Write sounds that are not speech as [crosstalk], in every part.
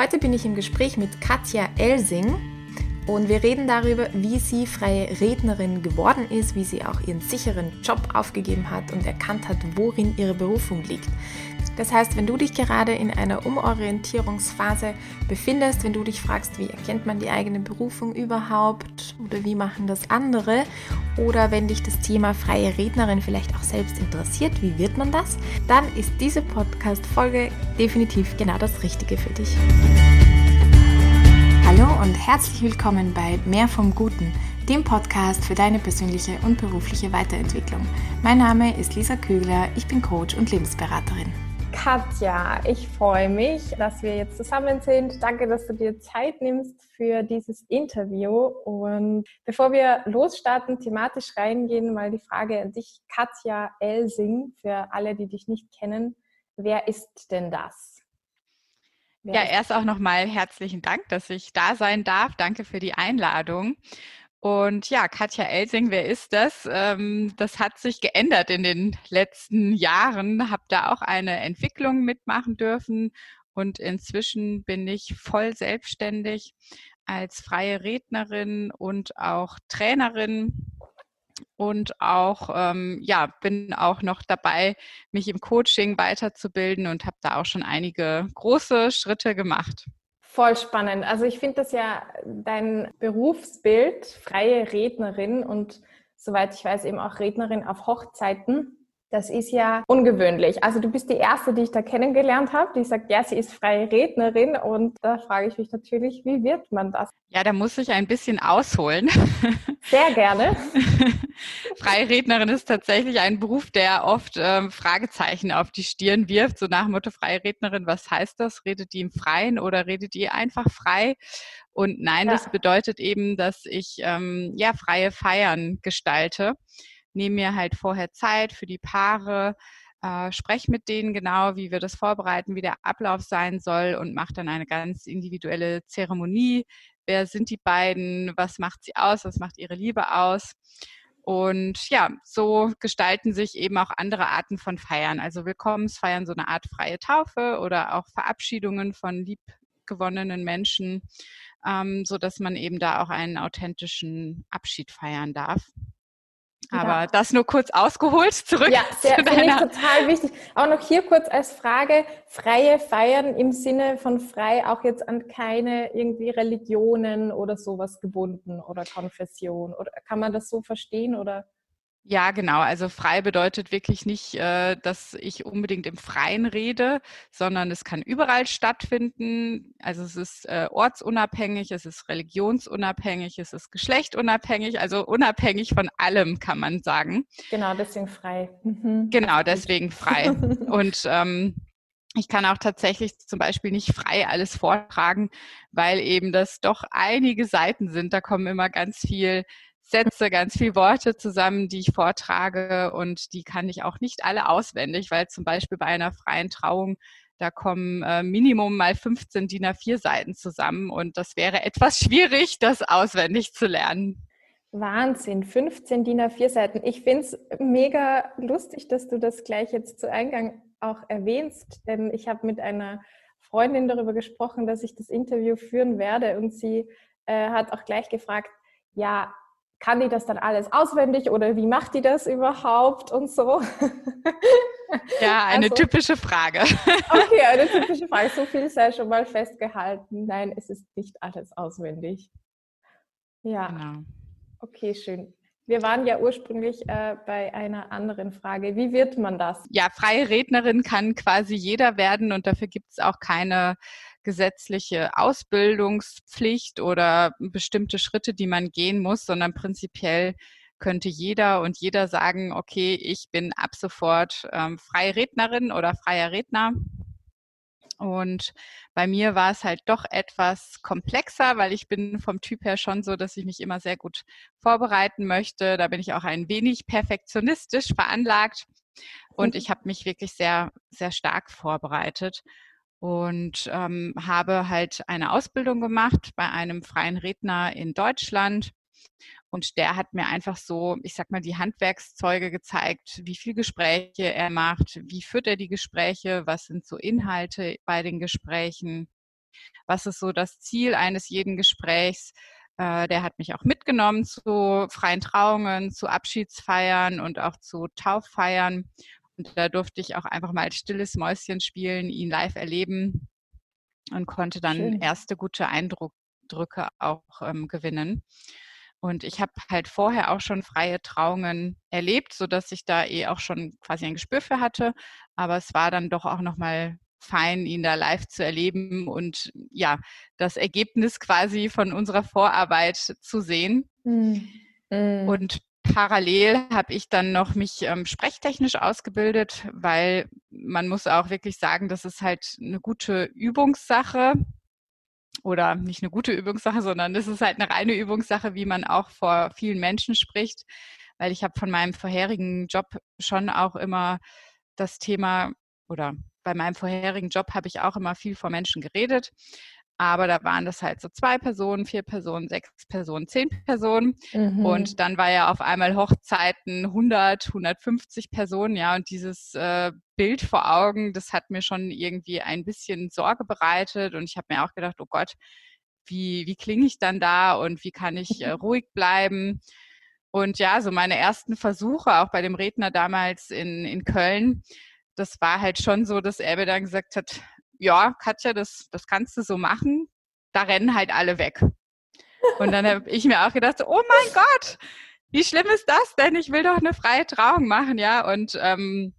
Heute bin ich im Gespräch mit Katja Elsing und wir reden darüber, wie sie freie Rednerin geworden ist, wie sie auch ihren sicheren Job aufgegeben hat und erkannt hat, worin ihre Berufung liegt. Das heißt, wenn du dich gerade in einer Umorientierungsphase befindest, wenn du dich fragst, wie erkennt man die eigene Berufung überhaupt oder wie machen das andere, oder wenn dich das Thema freie Rednerin vielleicht auch selbst interessiert, wie wird man das, dann ist diese Podcast-Folge definitiv genau das Richtige für dich. Hallo und herzlich willkommen bei Mehr vom Guten, dem Podcast für deine persönliche und berufliche Weiterentwicklung. Mein Name ist Lisa Kögler, ich bin Coach und Lebensberaterin. Katja, ich freue mich, dass wir jetzt zusammen sind. Danke, dass du dir Zeit nimmst für dieses Interview. Und bevor wir losstarten, thematisch reingehen, mal die Frage an dich, Katja Elsing, für alle, die dich nicht kennen. Wer ist denn das? Wer ja, erst auch nochmal herzlichen Dank, dass ich da sein darf. Danke für die Einladung. Und ja, Katja Elsing, wer ist das? Ähm, das hat sich geändert in den letzten Jahren. Habe da auch eine Entwicklung mitmachen dürfen und inzwischen bin ich voll selbstständig als freie Rednerin und auch Trainerin und auch ähm, ja bin auch noch dabei, mich im Coaching weiterzubilden und habe da auch schon einige große Schritte gemacht. Voll spannend. Also ich finde das ja dein Berufsbild, freie Rednerin und soweit ich weiß eben auch Rednerin auf Hochzeiten. Das ist ja ungewöhnlich. Also du bist die erste, die ich da kennengelernt habe, die sagt, ja, sie ist freie Rednerin. Und da frage ich mich natürlich, wie wird man das? Ja, da muss ich ein bisschen ausholen. [laughs] Sehr gerne. [laughs] freie Rednerin ist tatsächlich ein Beruf, der oft ähm, Fragezeichen auf die Stirn wirft. So nach dem Motto, freie Rednerin, was heißt das? Redet die im Freien oder redet die einfach frei? Und nein, ja. das bedeutet eben, dass ich ähm, ja freie Feiern gestalte nehme mir halt vorher Zeit für die Paare, äh, spreche mit denen genau, wie wir das vorbereiten, wie der Ablauf sein soll und mache dann eine ganz individuelle Zeremonie. Wer sind die beiden? Was macht sie aus? Was macht ihre Liebe aus? Und ja, so gestalten sich eben auch andere Arten von Feiern. Also Willkommensfeiern, so eine Art freie Taufe oder auch Verabschiedungen von liebgewonnenen Menschen, ähm, so man eben da auch einen authentischen Abschied feiern darf. Aber ja. das nur kurz ausgeholt, zurück. Ja, [laughs] sehr, finde ich total wichtig. Auch noch hier kurz als Frage, freie Feiern im Sinne von frei auch jetzt an keine irgendwie Religionen oder sowas gebunden oder Konfession. Oder kann man das so verstehen oder? Ja, genau. Also frei bedeutet wirklich nicht, äh, dass ich unbedingt im Freien rede, sondern es kann überall stattfinden. Also es ist äh, ortsunabhängig, es ist religionsunabhängig, es ist geschlechtunabhängig, also unabhängig von allem, kann man sagen. Genau, deswegen frei. Mhm. Genau, deswegen frei. Und ähm, ich kann auch tatsächlich zum Beispiel nicht frei alles vortragen, weil eben das doch einige Seiten sind. Da kommen immer ganz viel Sätze, ganz viele Worte zusammen, die ich vortrage und die kann ich auch nicht alle auswendig, weil zum Beispiel bei einer freien Trauung da kommen äh, Minimum mal 15 DIN A4 Seiten zusammen und das wäre etwas [laughs] schwierig, das auswendig zu lernen. Wahnsinn, 15 DIN A4 Seiten. Ich finde es mega lustig, dass du das gleich jetzt zu Eingang auch erwähnst, denn ich habe mit einer Freundin darüber gesprochen, dass ich das Interview führen werde und sie äh, hat auch gleich gefragt, ja, kann die das dann alles auswendig oder wie macht die das überhaupt und so? [laughs] Ja, eine also, typische Frage. [laughs] Okay, eine typische Frage. So viel sei schon mal festgehalten. Nein, es ist nicht alles auswendig. Ja. Genau. Okay, schön. Wir waren ja ursprünglich äh, bei einer anderen Frage. Wie wird man das? Ja, freie Rednerin kann quasi jeder werden und dafür gibt es auch keine gesetzliche Ausbildungspflicht oder bestimmte Schritte, die man gehen muss, sondern prinzipiell könnte jeder und jeder sagen, okay, ich bin ab sofort ähm, freie Rednerin oder freier Redner. Und bei mir war es halt doch etwas komplexer, weil ich bin vom Typ her schon so, dass ich mich immer sehr gut vorbereiten möchte. Da bin ich auch ein wenig perfektionistisch veranlagt. Und mhm. ich habe mich wirklich sehr, sehr stark vorbereitet und ähm, habe halt eine Ausbildung gemacht bei einem freien Redner in Deutschland. Und der hat mir einfach so, ich sag mal, die Handwerkszeuge gezeigt, wie viel Gespräche er macht, wie führt er die Gespräche, was sind so Inhalte bei den Gesprächen. was ist so das Ziel eines jeden Gesprächs. Äh, der hat mich auch mitgenommen zu freien Trauungen, zu Abschiedsfeiern und auch zu Tauffeiern. Und da durfte ich auch einfach mal stilles Mäuschen spielen, ihn live erleben und konnte dann Schön. erste gute Eindrücke auch ähm, gewinnen. Und ich habe halt vorher auch schon freie Trauungen erlebt, sodass ich da eh auch schon quasi ein Gespür für hatte. Aber es war dann doch auch nochmal fein, ihn da live zu erleben und ja, das Ergebnis quasi von unserer Vorarbeit zu sehen. Mhm. Und parallel habe ich dann noch mich ähm, sprechtechnisch ausgebildet, weil man muss auch wirklich sagen, das ist halt eine gute Übungssache oder nicht eine gute Übungssache, sondern es ist halt eine reine Übungssache, wie man auch vor vielen Menschen spricht, weil ich habe von meinem vorherigen Job schon auch immer das Thema oder bei meinem vorherigen Job habe ich auch immer viel vor Menschen geredet. Aber da waren das halt so zwei Personen, vier Personen, sechs Personen, zehn Personen. Mhm. Und dann war ja auf einmal Hochzeiten 100, 150 Personen, ja. Und dieses äh, Bild vor Augen, das hat mir schon irgendwie ein bisschen Sorge bereitet. Und ich habe mir auch gedacht, oh Gott, wie, wie klinge ich dann da und wie kann ich äh, [laughs] ruhig bleiben? Und ja, so meine ersten Versuche, auch bei dem Redner damals in, in Köln, das war halt schon so, dass er mir dann gesagt hat, ja, Katja, das, das kannst du so machen. Da rennen halt alle weg. [laughs] Und dann habe ich mir auch gedacht, oh mein Gott, wie schlimm ist das denn? Ich will doch eine freie Trauung machen, ja. Und ähm,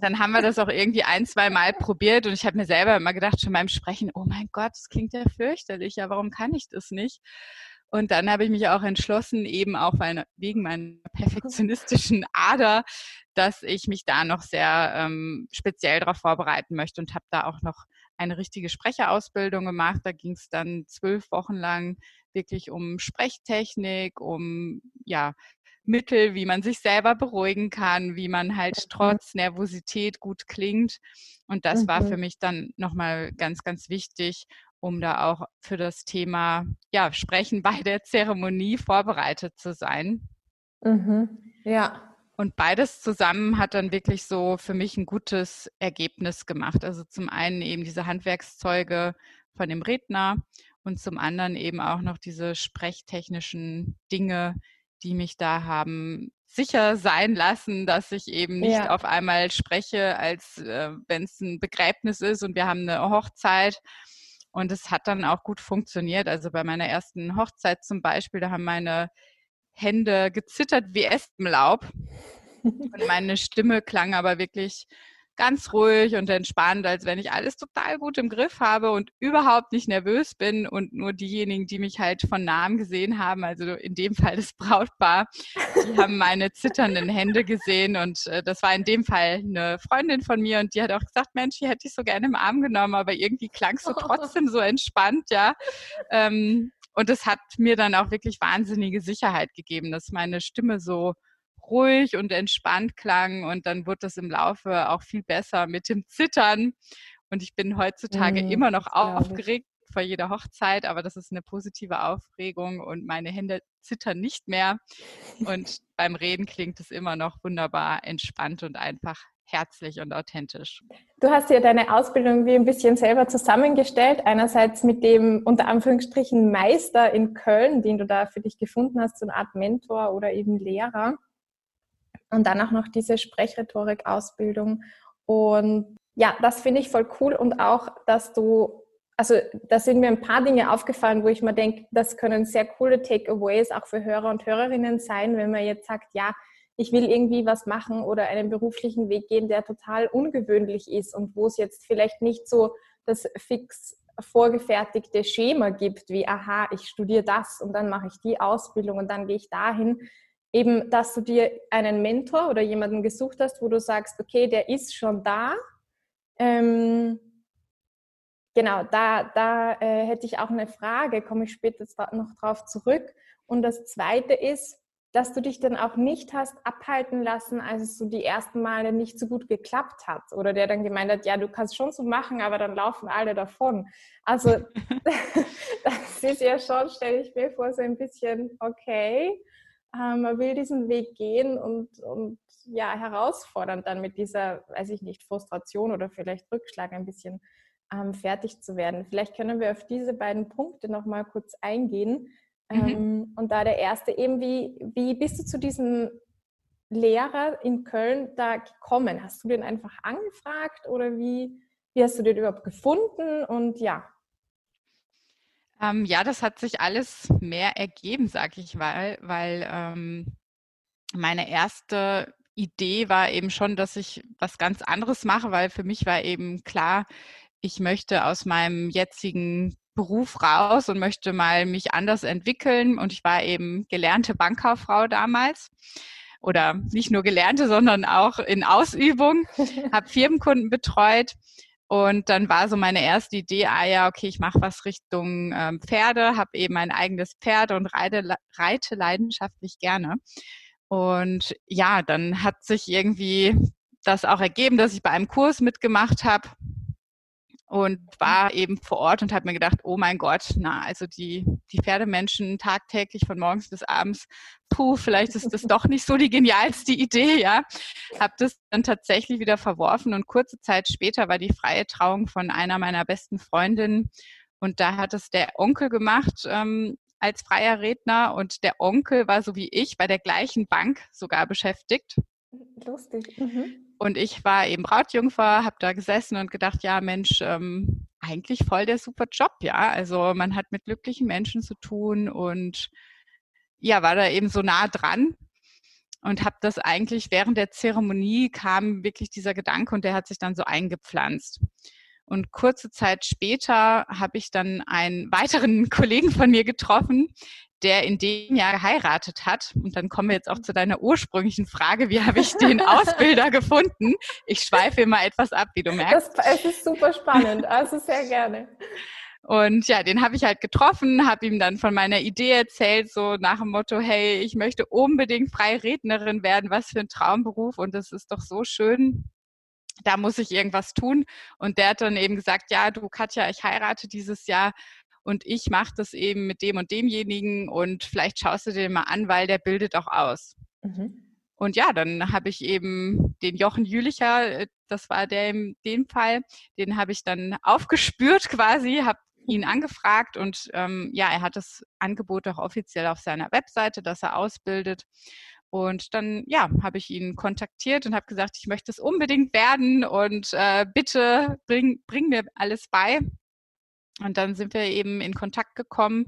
dann haben wir das auch irgendwie ein, zwei Mal probiert und ich habe mir selber immer gedacht, schon beim Sprechen, oh mein Gott, das klingt ja fürchterlich, ja, warum kann ich das nicht? Und dann habe ich mich auch entschlossen, eben auch wegen meiner perfektionistischen Ader, dass ich mich da noch sehr ähm, speziell darauf vorbereiten möchte und habe da auch noch eine richtige Sprecherausbildung gemacht. Da ging es dann zwölf Wochen lang wirklich um Sprechtechnik, um ja Mittel, wie man sich selber beruhigen kann, wie man halt trotz Nervosität gut klingt. Und das war für mhm. mich dann nochmal ganz, ganz wichtig, um da auch für das Thema ja, Sprechen bei der Zeremonie vorbereitet zu sein. Mhm. Ja. Und beides zusammen hat dann wirklich so für mich ein gutes Ergebnis gemacht. Also zum einen eben diese Handwerkszeuge von dem Redner und zum anderen eben auch noch diese sprechtechnischen Dinge, die mich da haben sicher sein lassen, dass ich eben nicht ja. auf einmal spreche, als äh, wenn es ein Begräbnis ist und wir haben eine Hochzeit. Und es hat dann auch gut funktioniert. Also bei meiner ersten Hochzeit zum Beispiel, da haben meine Hände gezittert wie Espenlaub. [laughs] Und meine Stimme klang aber wirklich ganz ruhig und entspannt, als wenn ich alles total gut im Griff habe und überhaupt nicht nervös bin und nur diejenigen, die mich halt von Namen gesehen haben, also in dem [laughs] Fall das Brautpaar, die haben meine zitternden Hände gesehen und äh, das war in dem Fall eine Freundin von mir und die hat auch gesagt, Mensch, die hätte ich so gerne im Arm genommen, aber irgendwie klang es so [laughs] trotzdem so entspannt, ja. Ähm, und es hat mir dann auch wirklich wahnsinnige Sicherheit gegeben, dass meine Stimme so ruhig und entspannt klang und dann wurde das im Laufe auch viel besser mit dem Zittern. Und ich bin heutzutage mm, immer noch aufgeregt vor jeder Hochzeit, aber das ist eine positive Aufregung und meine Hände zittern nicht mehr. Und beim Reden klingt es immer noch wunderbar entspannt und einfach herzlich und authentisch. Du hast ja deine Ausbildung wie ein bisschen selber zusammengestellt. Einerseits mit dem unter Anführungsstrichen Meister in Köln, den du da für dich gefunden hast, so eine Art Mentor oder eben Lehrer. Und dann auch noch diese Sprechrhetorik-Ausbildung. Und ja, das finde ich voll cool. Und auch, dass du, also da sind mir ein paar Dinge aufgefallen, wo ich mir denke, das können sehr coole Takeaways auch für Hörer und Hörerinnen sein, wenn man jetzt sagt, ja, ich will irgendwie was machen oder einen beruflichen Weg gehen, der total ungewöhnlich ist und wo es jetzt vielleicht nicht so das fix vorgefertigte Schema gibt, wie, aha, ich studiere das und dann mache ich die Ausbildung und dann gehe ich dahin. Eben, dass du dir einen Mentor oder jemanden gesucht hast, wo du sagst, okay, der ist schon da. Ähm, genau, da, da äh, hätte ich auch eine Frage, komme ich später noch drauf zurück. Und das Zweite ist, dass du dich dann auch nicht hast abhalten lassen, als es so die ersten Male nicht so gut geklappt hat. Oder der dann gemeint hat, ja, du kannst schon so machen, aber dann laufen alle davon. Also [laughs] [laughs] das ist ja schon, stelle ich mir vor, so ein bisschen, okay, äh, man will diesen Weg gehen und, und ja, herausfordernd dann mit dieser, weiß ich nicht, Frustration oder vielleicht Rückschlag ein bisschen ähm, fertig zu werden. Vielleicht können wir auf diese beiden Punkte noch mal kurz eingehen. Mhm. Ähm, und da der erste eben, wie, wie bist du zu diesem Lehrer in Köln da gekommen? Hast du den einfach angefragt oder wie, wie hast du den überhaupt gefunden? Und ja. Ähm, ja, das hat sich alles mehr ergeben, sag ich mal, weil ähm, meine erste Idee war eben schon, dass ich was ganz anderes mache, weil für mich war eben klar, ich möchte aus meinem jetzigen Beruf raus und möchte mal mich anders entwickeln. Und ich war eben gelernte Bankkauffrau damals oder nicht nur gelernte, sondern auch in Ausübung, [laughs] habe Firmenkunden betreut. Und dann war so meine erste Idee, ah ja, okay, ich mache was Richtung ähm, Pferde, habe eben ein eigenes Pferd und reite, reite leidenschaftlich gerne. Und ja, dann hat sich irgendwie das auch ergeben, dass ich bei einem Kurs mitgemacht habe und war eben vor Ort und habe mir gedacht, oh mein Gott, na, also die, die Pferdemenschen tagtäglich von morgens bis abends, puh, vielleicht ist das doch nicht so die genialste Idee, ja. Habe das dann tatsächlich wieder verworfen und kurze Zeit später war die freie Trauung von einer meiner besten Freundinnen und da hat es der Onkel gemacht ähm, als freier Redner und der Onkel war so wie ich bei der gleichen Bank sogar beschäftigt. Lustig. Mhm. Und ich war eben Brautjungfer, habe da gesessen und gedacht, ja Mensch, ähm, eigentlich voll der super Job, ja. Also man hat mit glücklichen Menschen zu tun und ja, war da eben so nah dran und habe das eigentlich während der Zeremonie kam wirklich dieser Gedanke und der hat sich dann so eingepflanzt. Und kurze Zeit später habe ich dann einen weiteren [laughs] Kollegen von mir getroffen, der in dem Jahr geheiratet hat. Und dann kommen wir jetzt auch zu deiner ursprünglichen Frage, wie habe ich den Ausbilder gefunden? Ich schweife immer etwas ab, wie du merkst. Das, es ist super spannend, also sehr gerne. Und ja, den habe ich halt getroffen, habe ihm dann von meiner Idee erzählt, so nach dem Motto, hey, ich möchte unbedingt freie Rednerin werden, was für ein Traumberuf und das ist doch so schön. Da muss ich irgendwas tun. Und der hat dann eben gesagt, ja, du Katja, ich heirate dieses Jahr und ich mache das eben mit dem und demjenigen und vielleicht schaust du dir mal an, weil der bildet auch aus. Mhm. Und ja, dann habe ich eben den Jochen Jülicher, äh, das war der in dem Fall, den habe ich dann aufgespürt quasi, habe ihn angefragt und ähm, ja, er hat das Angebot auch offiziell auf seiner Webseite, dass er ausbildet. Und dann, ja, habe ich ihn kontaktiert und habe gesagt, ich möchte es unbedingt werden und äh, bitte bring, bring mir alles bei. Und dann sind wir eben in Kontakt gekommen.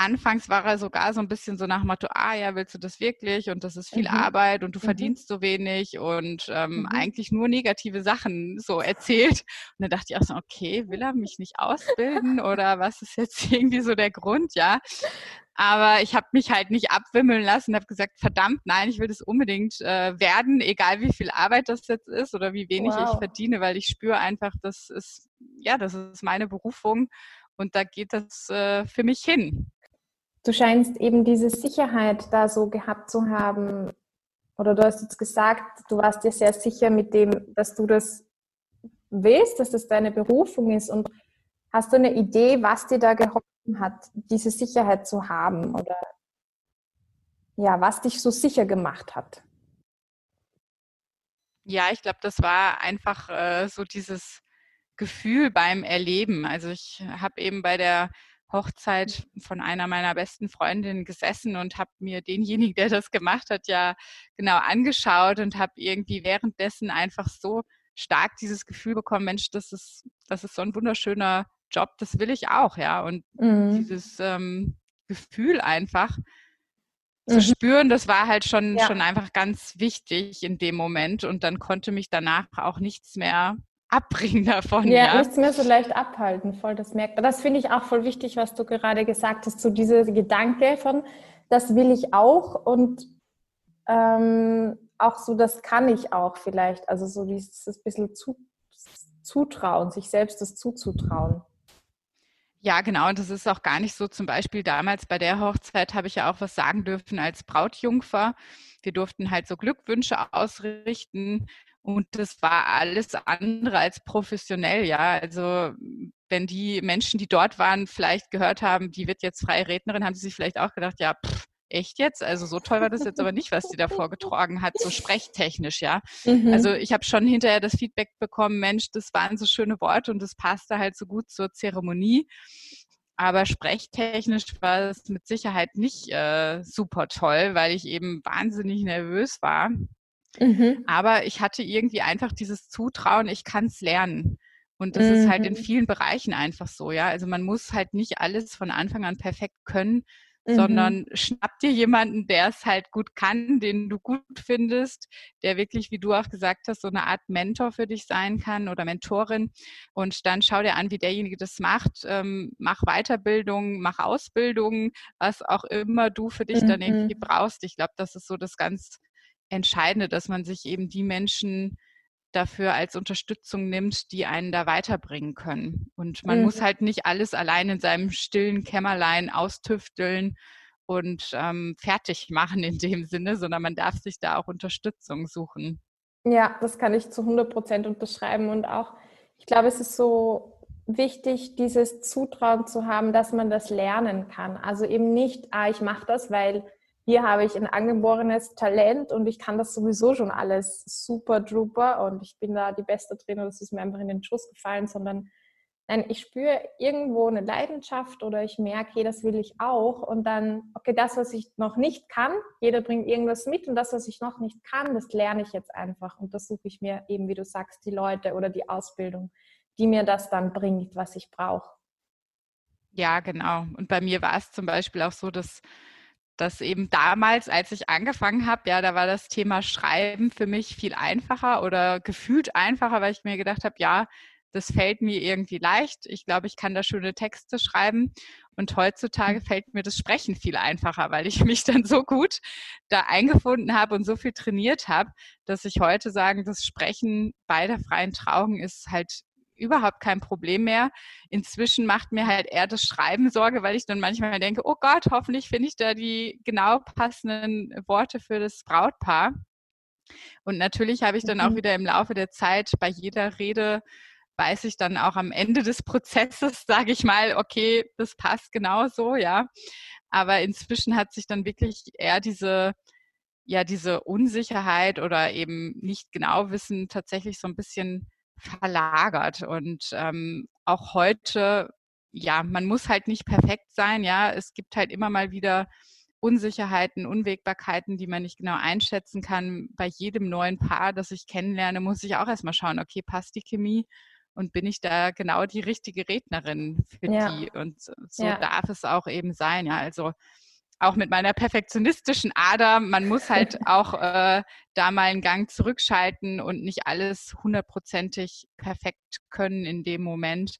Anfangs war er sogar so ein bisschen so nach Motto, ah ja, willst du das wirklich? Und das ist viel mhm. Arbeit und du mhm. verdienst so wenig und ähm, mhm. eigentlich nur negative Sachen so erzählt. Und dann dachte ich auch so, okay, will er mich nicht ausbilden oder was ist jetzt [laughs] irgendwie so der Grund, ja? Aber ich habe mich halt nicht abwimmeln lassen, habe gesagt, verdammt, nein, ich will das unbedingt äh, werden, egal wie viel Arbeit das jetzt ist oder wie wenig wow. ich verdiene, weil ich spüre einfach, das ist, ja, das ist meine Berufung und da geht das äh, für mich hin. Du scheinst eben diese Sicherheit da so gehabt zu haben, oder du hast jetzt gesagt, du warst dir sehr sicher mit dem, dass du das willst, dass das deine Berufung ist und hast du eine Idee, was dir da geholfen hat, diese Sicherheit zu haben oder ja, was dich so sicher gemacht hat? Ja, ich glaube, das war einfach äh, so dieses Gefühl beim Erleben. Also ich habe eben bei der Hochzeit von einer meiner besten Freundinnen gesessen und habe mir denjenigen, der das gemacht hat, ja genau angeschaut und habe irgendwie währenddessen einfach so stark dieses Gefühl bekommen, Mensch, das ist, das ist so ein wunderschöner Job, das will ich auch, ja. Und mhm. dieses ähm, Gefühl einfach mhm. zu spüren, das war halt schon, ja. schon einfach ganz wichtig in dem Moment. Und dann konnte mich danach auch nichts mehr abbringen davon. Ja, ja, nichts mehr so leicht abhalten, voll, das merkt man. Das finde ich auch voll wichtig, was du gerade gesagt hast, so dieser Gedanke von, das will ich auch und ähm, auch so, das kann ich auch vielleicht. Also so dieses bisschen zu, Zutrauen, sich selbst das zuzutrauen. Ja, genau. Und das ist auch gar nicht so. Zum Beispiel damals bei der Hochzeit habe ich ja auch was sagen dürfen als Brautjungfer. Wir durften halt so Glückwünsche ausrichten. Und das war alles andere als professionell, ja. Also wenn die Menschen, die dort waren, vielleicht gehört haben, die wird jetzt freie Rednerin, haben sie sich vielleicht auch gedacht, ja, pff, echt jetzt? Also so toll war das jetzt aber nicht, was sie da vorgetragen hat, so sprechtechnisch, ja. Mhm. Also ich habe schon hinterher das Feedback bekommen, Mensch, das waren so schöne Worte und das passte halt so gut zur Zeremonie. Aber sprechtechnisch war es mit Sicherheit nicht äh, super toll, weil ich eben wahnsinnig nervös war. Mhm. Aber ich hatte irgendwie einfach dieses Zutrauen, ich kann es lernen. Und das mhm. ist halt in mhm. vielen Bereichen einfach so, ja. Also man muss halt nicht alles von Anfang an perfekt können, mhm. sondern schnapp dir jemanden, der es halt gut kann, den du gut findest, der wirklich, wie du auch gesagt hast, so eine Art Mentor für dich sein kann oder Mentorin. Und dann schau dir an, wie derjenige das macht. Ähm, mach Weiterbildung, mach Ausbildung, was auch immer du für dich mhm. dann irgendwie mhm. brauchst. Ich glaube, das ist so das ganz Entscheidende, dass man sich eben die Menschen dafür als Unterstützung nimmt, die einen da weiterbringen können. Und man mhm. muss halt nicht alles allein in seinem stillen Kämmerlein austüfteln und ähm, fertig machen in dem Sinne, sondern man darf sich da auch Unterstützung suchen. Ja, das kann ich zu 100 Prozent unterschreiben. Und auch, ich glaube, es ist so wichtig, dieses Zutrauen zu haben, dass man das lernen kann. Also eben nicht, ah, ich mache das, weil hier habe ich ein angeborenes Talent und ich kann das sowieso schon alles super drüber und ich bin da die beste Trainer, das ist mir einfach in den Schuss gefallen, sondern nein, ich spüre irgendwo eine Leidenschaft oder ich merke, hey, das will ich auch und dann, okay, das, was ich noch nicht kann, jeder bringt irgendwas mit und das, was ich noch nicht kann, das lerne ich jetzt einfach und das suche ich mir eben, wie du sagst, die Leute oder die Ausbildung, die mir das dann bringt, was ich brauche. Ja, genau. Und bei mir war es zum Beispiel auch so, dass dass eben damals, als ich angefangen habe, ja, da war das Thema Schreiben für mich viel einfacher oder gefühlt einfacher, weil ich mir gedacht habe, ja, das fällt mir irgendwie leicht. Ich glaube, ich kann da schöne Texte schreiben. Und heutzutage fällt mir das Sprechen viel einfacher, weil ich [laughs] mich dann so gut da eingefunden habe und so viel trainiert habe, dass ich heute sagen, das Sprechen bei der freien Trauung ist halt überhaupt kein Problem mehr. Inzwischen macht mir halt eher das Schreiben Sorge, weil ich dann manchmal denke, oh Gott, hoffentlich finde ich da die genau passenden Worte für das Brautpaar. Und natürlich habe ich dann auch mhm. wieder im Laufe der Zeit bei jeder Rede weiß ich dann auch am Ende des Prozesses, [laughs] sage ich mal, okay, das passt genau so, ja. Aber inzwischen hat sich dann wirklich eher diese, ja, diese Unsicherheit oder eben nicht genau wissen tatsächlich so ein bisschen verlagert. Und ähm, auch heute, ja, man muss halt nicht perfekt sein, ja. Es gibt halt immer mal wieder Unsicherheiten, Unwägbarkeiten, die man nicht genau einschätzen kann. Bei jedem neuen Paar, das ich kennenlerne, muss ich auch erstmal schauen, okay, passt die Chemie und bin ich da genau die richtige Rednerin für ja. die? Und so ja. darf es auch eben sein, ja. Also auch mit meiner perfektionistischen Ader, man muss halt [laughs] auch äh, da mal einen Gang zurückschalten und nicht alles hundertprozentig perfekt können in dem Moment,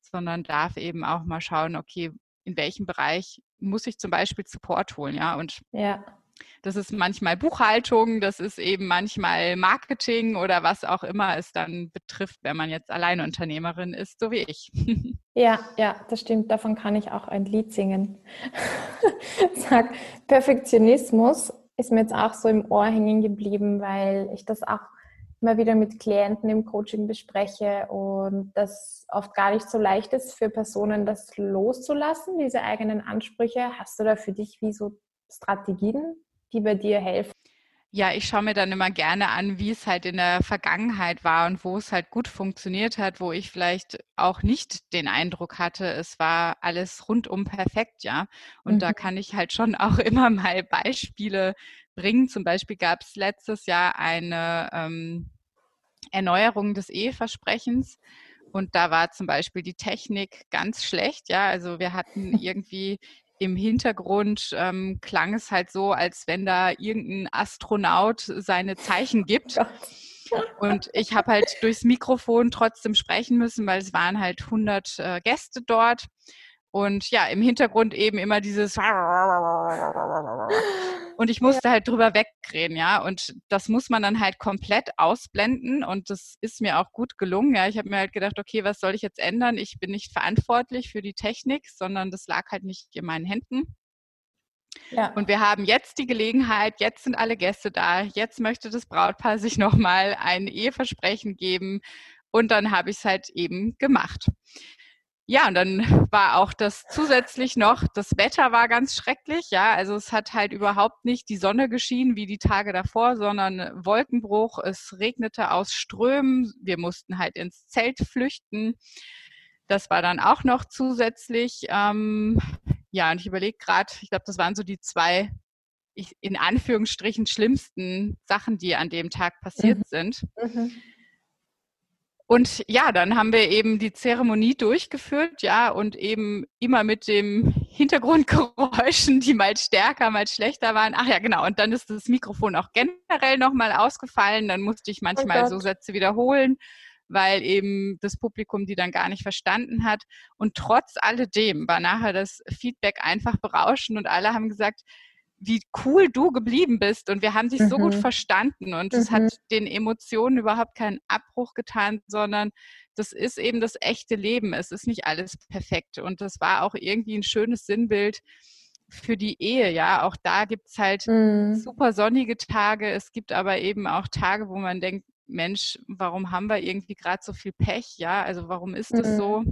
sondern darf eben auch mal schauen, okay, in welchem Bereich muss ich zum Beispiel Support holen, ja, und ja. Das ist manchmal Buchhaltung, das ist eben manchmal Marketing oder was auch immer es dann betrifft, wenn man jetzt Alleinunternehmerin ist, so wie ich. [laughs] Ja, ja, das stimmt. Davon kann ich auch ein Lied singen. [laughs] Sag, Perfektionismus ist mir jetzt auch so im Ohr hängen geblieben, weil ich das auch immer wieder mit Klienten im Coaching bespreche und das oft gar nicht so leicht ist für Personen, das loszulassen, diese eigenen Ansprüche. Hast du da für dich wie so Strategien, die bei dir helfen? Ja, ich schaue mir dann immer gerne an, wie es halt in der Vergangenheit war und wo es halt gut funktioniert hat, wo ich vielleicht auch nicht den Eindruck hatte, es war alles rundum perfekt, ja. Und mhm. da kann ich halt schon [laughs] auch immer mal Beispiele bringen. Zum Beispiel gab es letztes Jahr eine ähm, Erneuerung des Eheversprechens. Und da war zum Beispiel die Technik ganz schlecht, ja. Also wir hatten [laughs] irgendwie im Hintergrund ähm, klang es halt so, als wenn da irgendein Astronaut seine Zeichen [laughs] gibt. Und ich habe halt durchs Mikrofon trotzdem sprechen müssen, weil es waren halt 100 äh, Gäste dort. Und ja, im Hintergrund eben immer dieses [laughs] und ich musste halt drüber wegreden, ja. Und das muss man dann halt komplett ausblenden und das ist mir auch gut gelungen. Ja, ich habe mir halt gedacht, okay, was soll ich jetzt ändern? Ich bin nicht verantwortlich für die Technik, sondern das lag halt nicht in meinen Händen. Ja. Und wir haben jetzt die Gelegenheit, jetzt sind alle Gäste da, jetzt möchte das Brautpaar [laughs] sich nochmal ein Eheversprechen geben und dann habe ich es halt eben gemacht. Ja, und dann [laughs] war auch das zusätzlich noch, das Wetter war ganz schrecklich, ja. Also es hat halt überhaupt nicht die Sonne geschienen wie die Tage davor, sondern Wolkenbruch. Es regnete aus Strömen. Wir mussten halt ins Zelt flüchten. Das war dann auch noch zusätzlich. Ähm, ja, und ich überlege gerade, ich glaube, das waren so die zwei in Anführungsstrichen schlimmsten Sachen, die an dem Tag passiert mhm. sind. Mhm. Und ja, dann haben wir eben die Zeremonie durchgeführt, ja, und eben immer mit dem Hintergrundgeräuschen, die mal stärker, mal schlechter waren. Ach ja, genau. Und dann ist das Mikrofon auch generell nochmal ausgefallen. Dann musste ich manchmal oh so Sätze wiederholen, weil eben das Publikum die dann gar nicht verstanden hat. Und trotz alledem war nachher das Feedback einfach berauschend und alle haben gesagt, wie cool du geblieben bist und wir haben dich mhm. so gut mhm. verstanden und es mhm. hat den Emotionen überhaupt keinen Abbruch getan, sondern das ist eben das echte Leben. Es ist nicht alles perfekt und das war auch irgendwie ein schönes Sinnbild für die Ehe, ja. Auch da gibt es halt mhm. super sonnige Tage. Es gibt aber eben auch Tage, wo man denkt, Mensch, warum haben wir irgendwie gerade so viel Pech, ja? Also warum ist das so?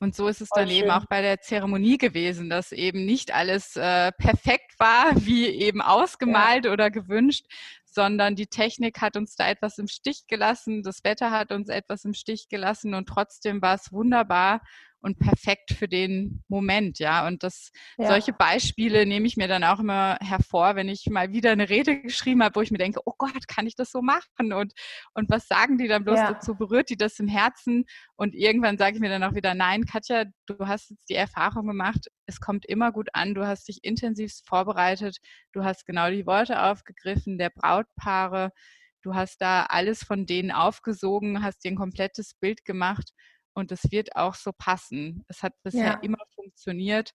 Und so ist es dann eben auch bei der Zeremonie gewesen, dass eben nicht alles äh, perfekt war, [laughs] wie eben ausgemalt ja. oder gewünscht, sondern die Technik hat uns da etwas im Stich gelassen, das Wetter hat uns etwas im Stich gelassen und trotzdem war es wunderbar und perfekt für den Moment, ja. Und das, ja. solche Beispiele nehme ich mir dann auch immer hervor, wenn ich mal wieder eine Rede geschrieben habe, wo ich mir denke, oh Gott, kann ich das so machen? Und, und was sagen die dann bloß ja. dazu? Berührt die das im Herzen? Und irgendwann sage ich mir dann auch wieder, nein, Katja, du hast jetzt die Erfahrung gemacht, es kommt immer gut an, du hast dich intensiv vorbereitet, du hast genau die Worte aufgegriffen der Brautpaare, du hast da alles von denen aufgesogen, hast dir ein komplettes Bild gemacht und es wird auch so passen. Es hat bisher ja. immer funktioniert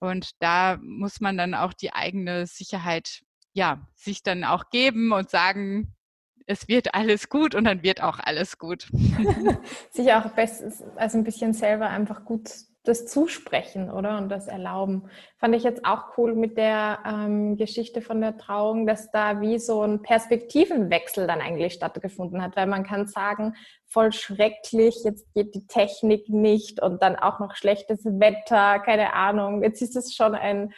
und da muss man dann auch die eigene Sicherheit, ja, sich dann auch geben und sagen, es wird alles gut und dann wird auch alles gut. [laughs] sich auch best, also ein bisschen selber einfach gut das Zusprechen, oder? Und das Erlauben. Fand ich jetzt auch cool mit der ähm, Geschichte von der Trauung, dass da wie so ein Perspektivenwechsel dann eigentlich stattgefunden hat, weil man kann sagen, voll schrecklich, jetzt geht die Technik nicht und dann auch noch schlechtes Wetter, keine Ahnung. Jetzt ist es schon ein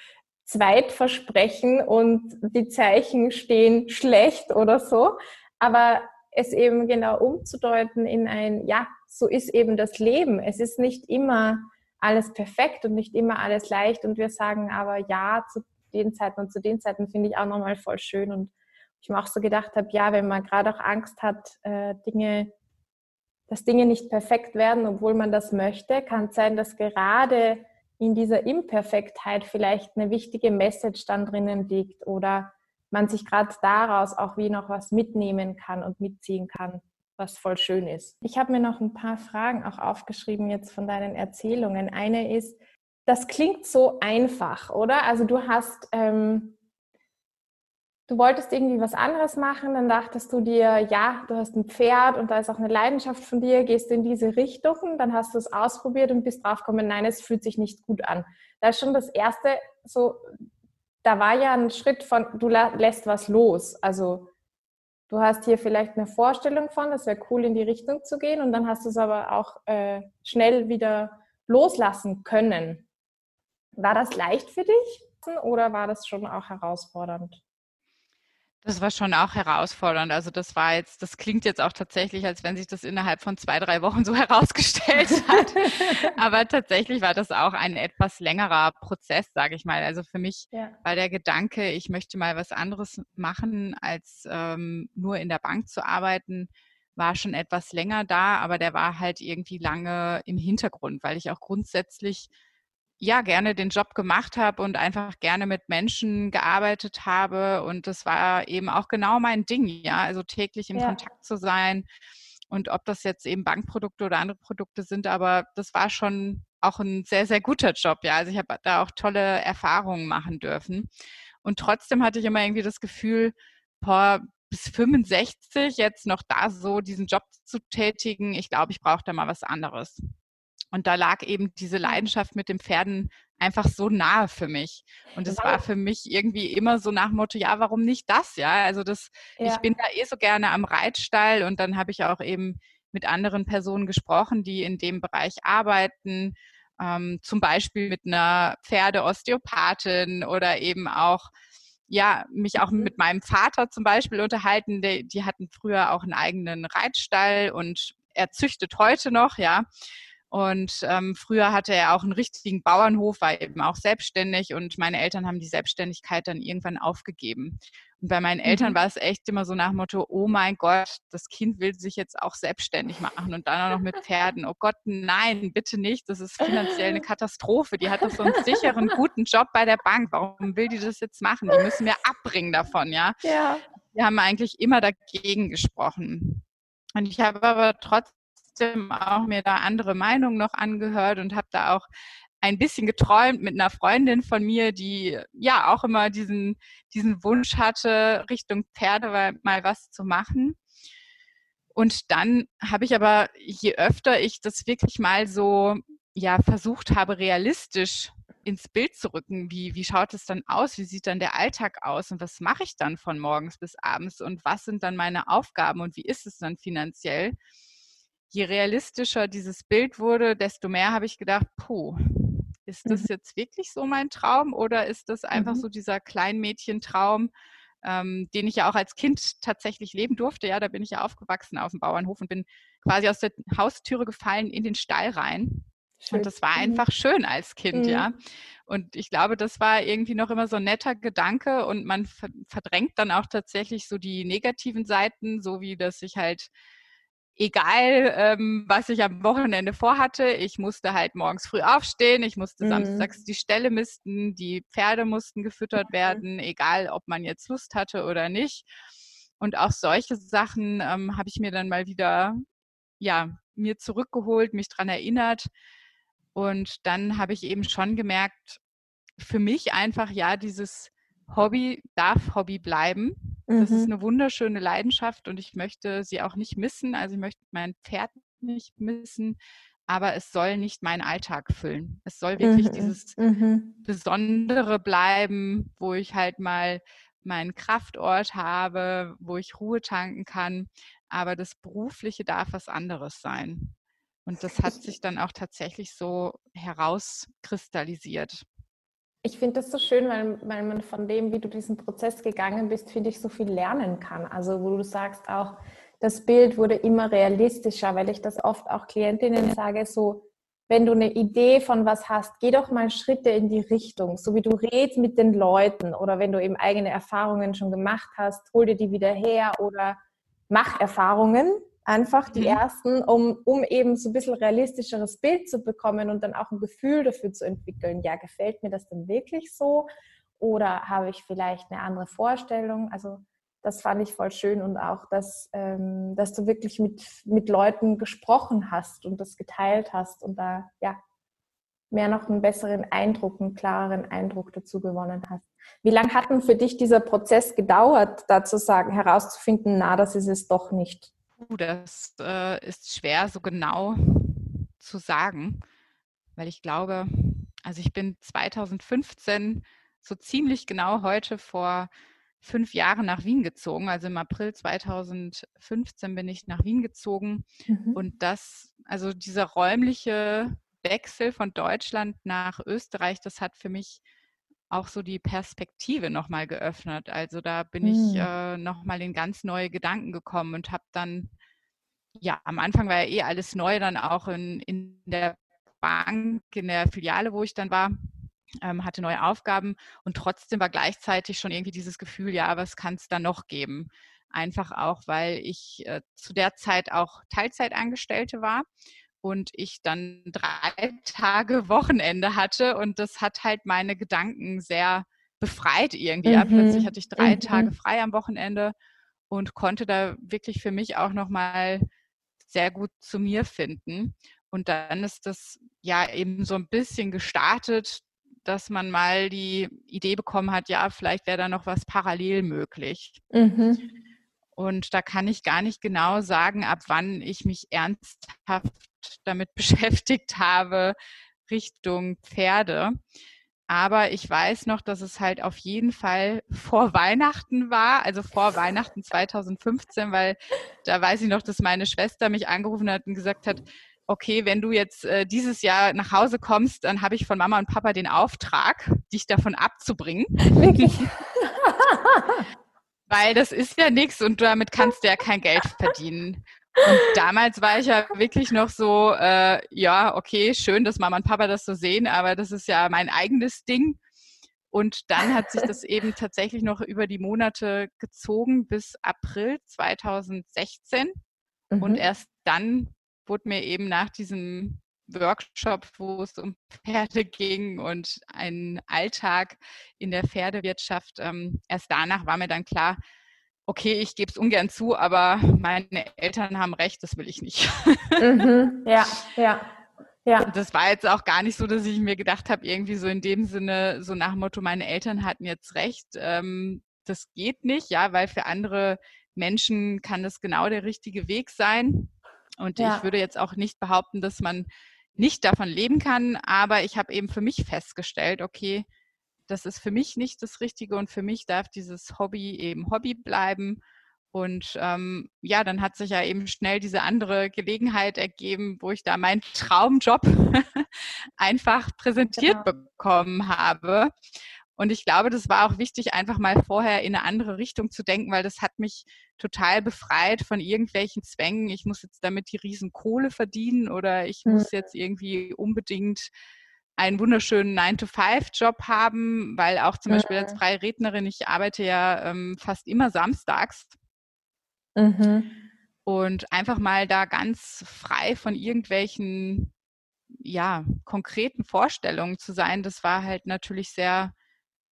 Zweitversprechen und die Zeichen stehen schlecht oder so. Aber es eben genau umzudeuten in ein, ja, so ist eben das Leben. Es ist nicht immer alles perfekt und nicht immer alles leicht. Und wir sagen aber ja zu den Zeiten und zu den Zeiten finde ich auch nochmal voll schön. Und ich mir auch so gedacht habe, ja, wenn man gerade auch Angst hat, äh, Dinge, dass Dinge nicht perfekt werden, obwohl man das möchte, kann es sein, dass gerade in dieser Imperfektheit vielleicht eine wichtige Message dann drinnen liegt oder man sich gerade daraus auch wie noch was mitnehmen kann und mitziehen kann was voll schön ist. Ich habe mir noch ein paar Fragen auch aufgeschrieben jetzt von deinen Erzählungen. Eine ist, das klingt so einfach, oder? Also du hast, ähm, du wolltest irgendwie was anderes machen, dann dachtest du dir, ja, du hast ein Pferd und da ist auch eine Leidenschaft von dir, gehst in diese Richtung, dann hast du es ausprobiert und bist draufgekommen, nein, es fühlt sich nicht gut an. Da ist schon das erste, so, da war ja ein Schritt von, du lässt was los. Also du hast hier vielleicht eine Vorstellung von, es wäre cool, in die Richtung zu gehen und dann hast du es aber auch äh, schnell wieder loslassen können. War das leicht für dich oder war das schon auch herausfordernd? Das war schon auch herausfordernd. Also das war jetzt, das klingt jetzt auch tatsächlich, als wenn sich das innerhalb von zwei, drei Wochen so [laughs] herausgestellt hat. [laughs] Aber tatsächlich war das auch ein etwas längerer Prozess, sage ich mal. Also für mich ja. war der Gedanke, ich möchte mal was anderes machen, als ähm, nur in der Bank zu arbeiten, war schon etwas länger da, aber der war halt irgendwie lange im Hintergrund, weil ich auch grundsätzlich ja gerne den Job gemacht habe und einfach gerne mit Menschen gearbeitet habe. Und das war eben auch genau mein Ding, ja, also täglich im ja. Kontakt zu sein. Und ob das jetzt eben Bankprodukte oder andere Produkte sind, aber das war schon auch ein sehr, sehr guter Job, ja. Also ich habe da auch tolle Erfahrungen machen dürfen. Und trotzdem hatte ich immer irgendwie das Gefühl, boah, bis 65 jetzt noch da so diesen Job zu tätigen, ich glaube, ich brauche da mal was anderes. Und da lag eben diese Leidenschaft mit den Pferden einfach so nahe für mich. Und es war für mich irgendwie immer so nach Motto, ja, warum nicht das? Ja, also das, ja. ich bin da eh so gerne am Reitstall und dann habe ich auch eben mit anderen Personen gesprochen, die in dem Bereich arbeiten, ähm, zum Beispiel mit einer Pferdeosteopathin oder eben auch ja, mich auch mit meinem Vater zum Beispiel unterhalten. Die, die hatten früher auch einen eigenen Reitstall und er züchtet heute noch, ja. Und ähm, früher hatte er auch einen richtigen Bauernhof, war eben auch selbstständig und meine Eltern haben die Selbstständigkeit dann irgendwann aufgegeben. Und bei meinen Eltern mhm. war es echt immer so nach Motto, oh mein Gott, das Kind will sich jetzt auch selbstständig machen und dann auch noch mit Pferden. Oh Gott, nein, bitte nicht. Das ist finanziell eine Katastrophe. Die hat doch so einen sicheren, guten Job bei der Bank. Warum will die das jetzt machen? Die müssen wir abbringen davon, ja. Ja. Wir haben eigentlich immer dagegen gesprochen. Und ich habe aber trotzdem trotzdem auch mir da andere Meinungen noch angehört und habe da auch ein bisschen geträumt mit einer Freundin von mir, die ja auch immer diesen, diesen Wunsch hatte, Richtung Pferde mal was zu machen. Und dann habe ich aber, je öfter ich das wirklich mal so ja versucht habe, realistisch ins Bild zu rücken, wie, wie schaut es dann aus, wie sieht dann der Alltag aus? Und was mache ich dann von morgens bis abends? Und was sind dann meine Aufgaben? Und wie ist es dann finanziell, je realistischer dieses Bild wurde, desto mehr habe ich gedacht, puh, ist das mhm. jetzt wirklich so mein Traum oder ist das einfach mhm. so dieser Kleinmädchentraum, ähm, den ich ja auch als Kind tatsächlich leben durfte. Ja, da bin ich ja aufgewachsen auf dem Bauernhof und bin quasi aus der Haustüre gefallen in den Stall rein. Schön. Und das war mhm. einfach schön als Kind, mhm. ja. Und ich glaube, das war irgendwie noch immer so ein netter Gedanke und man verdrängt dann auch tatsächlich so die negativen Seiten, so wie dass ich halt egal, ähm, was ich am Wochenende vorhatte. Ich musste halt morgens früh aufstehen, ich musste mhm. samstags die Ställe misten, die Pferde mussten gefüttert mhm. werden, egal ob man jetzt Lust hatte oder nicht. Und auch solche Sachen ähm, habe ich mir dann mal wieder, ja, mir zurückgeholt, mich dran erinnert. Und dann habe ich eben schon gemerkt, für mich einfach, ja, dieses Hobby darf Hobby bleiben. Das ist mhm. eine wunderschöne Leidenschaft und ich möchte sie auch nicht missen. Also ich möchte mein Pferd nicht missen, aber es soll nicht meinen Alltag füllen. Es soll wirklich mhm. dieses mhm. Besondere bleiben, wo ich halt mal meinen Kraftort habe, wo ich Ruhe tanken kann. Aber das Berufliche darf was anderes sein. Und das hat sich dann auch tatsächlich so herauskristallisiert. Ich finde das so schön, weil, weil man von dem, wie du diesen Prozess gegangen bist, finde ich, so viel lernen kann. Also wo du sagst auch, das Bild wurde immer realistischer, weil ich das oft auch Klientinnen sage, so, wenn du eine Idee von was hast, geh doch mal Schritte in die Richtung, so wie du redest mit den Leuten oder wenn du eben eigene Erfahrungen schon gemacht hast, hol dir die wieder her oder mach Erfahrungen Einfach die mhm. ersten, um, um eben so ein bisschen realistischeres Bild zu bekommen und dann auch ein Gefühl dafür zu entwickeln. Ja, gefällt mir das denn wirklich so? Oder habe ich vielleicht eine andere Vorstellung? Also das fand ich voll schön und auch, dass, ähm, dass du wirklich mit, mit Leuten gesprochen hast und das geteilt hast und da ja mehr noch einen besseren Eindruck, einen klareren Eindruck dazu gewonnen hast. Wie lange hat denn für dich dieser Prozess gedauert, da zu sagen, herauszufinden, na, das ist es doch nicht? Das äh, ist schwer so genau zu sagen, weil ich glaube, also ich bin 2015 so ziemlich genau heute vor fünf Jahren nach Wien gezogen. Also im April 2015 bin ich nach Wien gezogen. Mhm. Und das, also dieser räumliche Wechsel von Deutschland nach Österreich, das hat für mich auch so die Perspektive nochmal geöffnet. Also da bin mhm. ich äh, nochmal in ganz neue Gedanken gekommen und habe dann, ja, am Anfang war ja eh alles neu, dann auch in, in der Bank, in der Filiale, wo ich dann war, ähm, hatte neue Aufgaben und trotzdem war gleichzeitig schon irgendwie dieses Gefühl, ja, was kann es da noch geben? Einfach auch, weil ich äh, zu der Zeit auch Teilzeitangestellte war und ich dann drei [laughs] Tage Wochenende hatte und das hat halt meine Gedanken sehr befreit irgendwie. Mhm. Plötzlich hatte ich drei mhm. Tage frei am Wochenende und konnte da wirklich für mich auch nochmal sehr gut zu mir finden. Und dann ist das ja eben so ein bisschen gestartet, dass man mal die Idee bekommen hat, ja, vielleicht wäre da noch was parallel möglich. Mhm. Und da kann ich gar nicht genau sagen, ab wann ich mich ernsthaft damit [laughs] beschäftigt habe Richtung Pferde. Aber ich weiß noch, dass es halt auf jeden Fall vor Weihnachten war, also vor Weihnachten 2015, weil da weiß ich noch, dass meine Schwester mich angerufen hat und gesagt hat, okay, wenn du jetzt äh, dieses Jahr nach Hause kommst, dann habe ich von Mama und Papa den Auftrag, dich davon abzubringen. Wirklich? [laughs] [laughs] Weil das ist ja nichts und damit kannst du ja kein Geld verdienen. Und damals war ich ja wirklich noch so, äh, ja, okay, schön, dass Mama und Papa das so sehen, aber das ist ja mein eigenes Ding. Und dann hat sich das eben [laughs] tatsächlich noch über die Monate gezogen bis April 2016. Mhm. Und erst dann wurde mir eben nach diesem Workshop, wo es um Pferde ging und einen Alltag in der Pferdewirtschaft, ähm, erst danach war mir dann klar, okay, ich gebe es ungern zu, aber meine Eltern haben recht, das will ich nicht. Mhm, [laughs] ja, ja. Ja. Das war jetzt auch gar nicht so, dass ich mir gedacht habe, irgendwie so in dem Sinne, so nach dem Motto, meine Eltern hatten jetzt recht. Ähm, das geht nicht, ja, weil für andere Menschen kann das genau der richtige Weg sein. Und ja. ich würde jetzt auch nicht behaupten, dass man nicht davon leben kann, aber ich habe eben für mich festgestellt, okay, das ist für mich nicht das Richtige und für mich darf dieses Hobby eben Hobby bleiben. Und ähm, ja, dann hat sich ja eben schnell diese andere Gelegenheit ergeben, wo ich da meinen Traumjob [laughs] einfach präsentiert genau. bekommen habe. Und ich glaube, das war auch wichtig, einfach mal vorher in eine andere Richtung zu denken, weil das hat mich total befreit von irgendwelchen Zwängen. Ich muss jetzt damit die Riesenkohle verdienen oder ich muss jetzt irgendwie unbedingt einen wunderschönen 9-to-5-Job haben, weil auch zum mhm. Beispiel als freie Rednerin, ich arbeite ja ähm, fast immer samstags. Mhm. Und einfach mal da ganz frei von irgendwelchen, ja, konkreten Vorstellungen zu sein, das war halt natürlich sehr,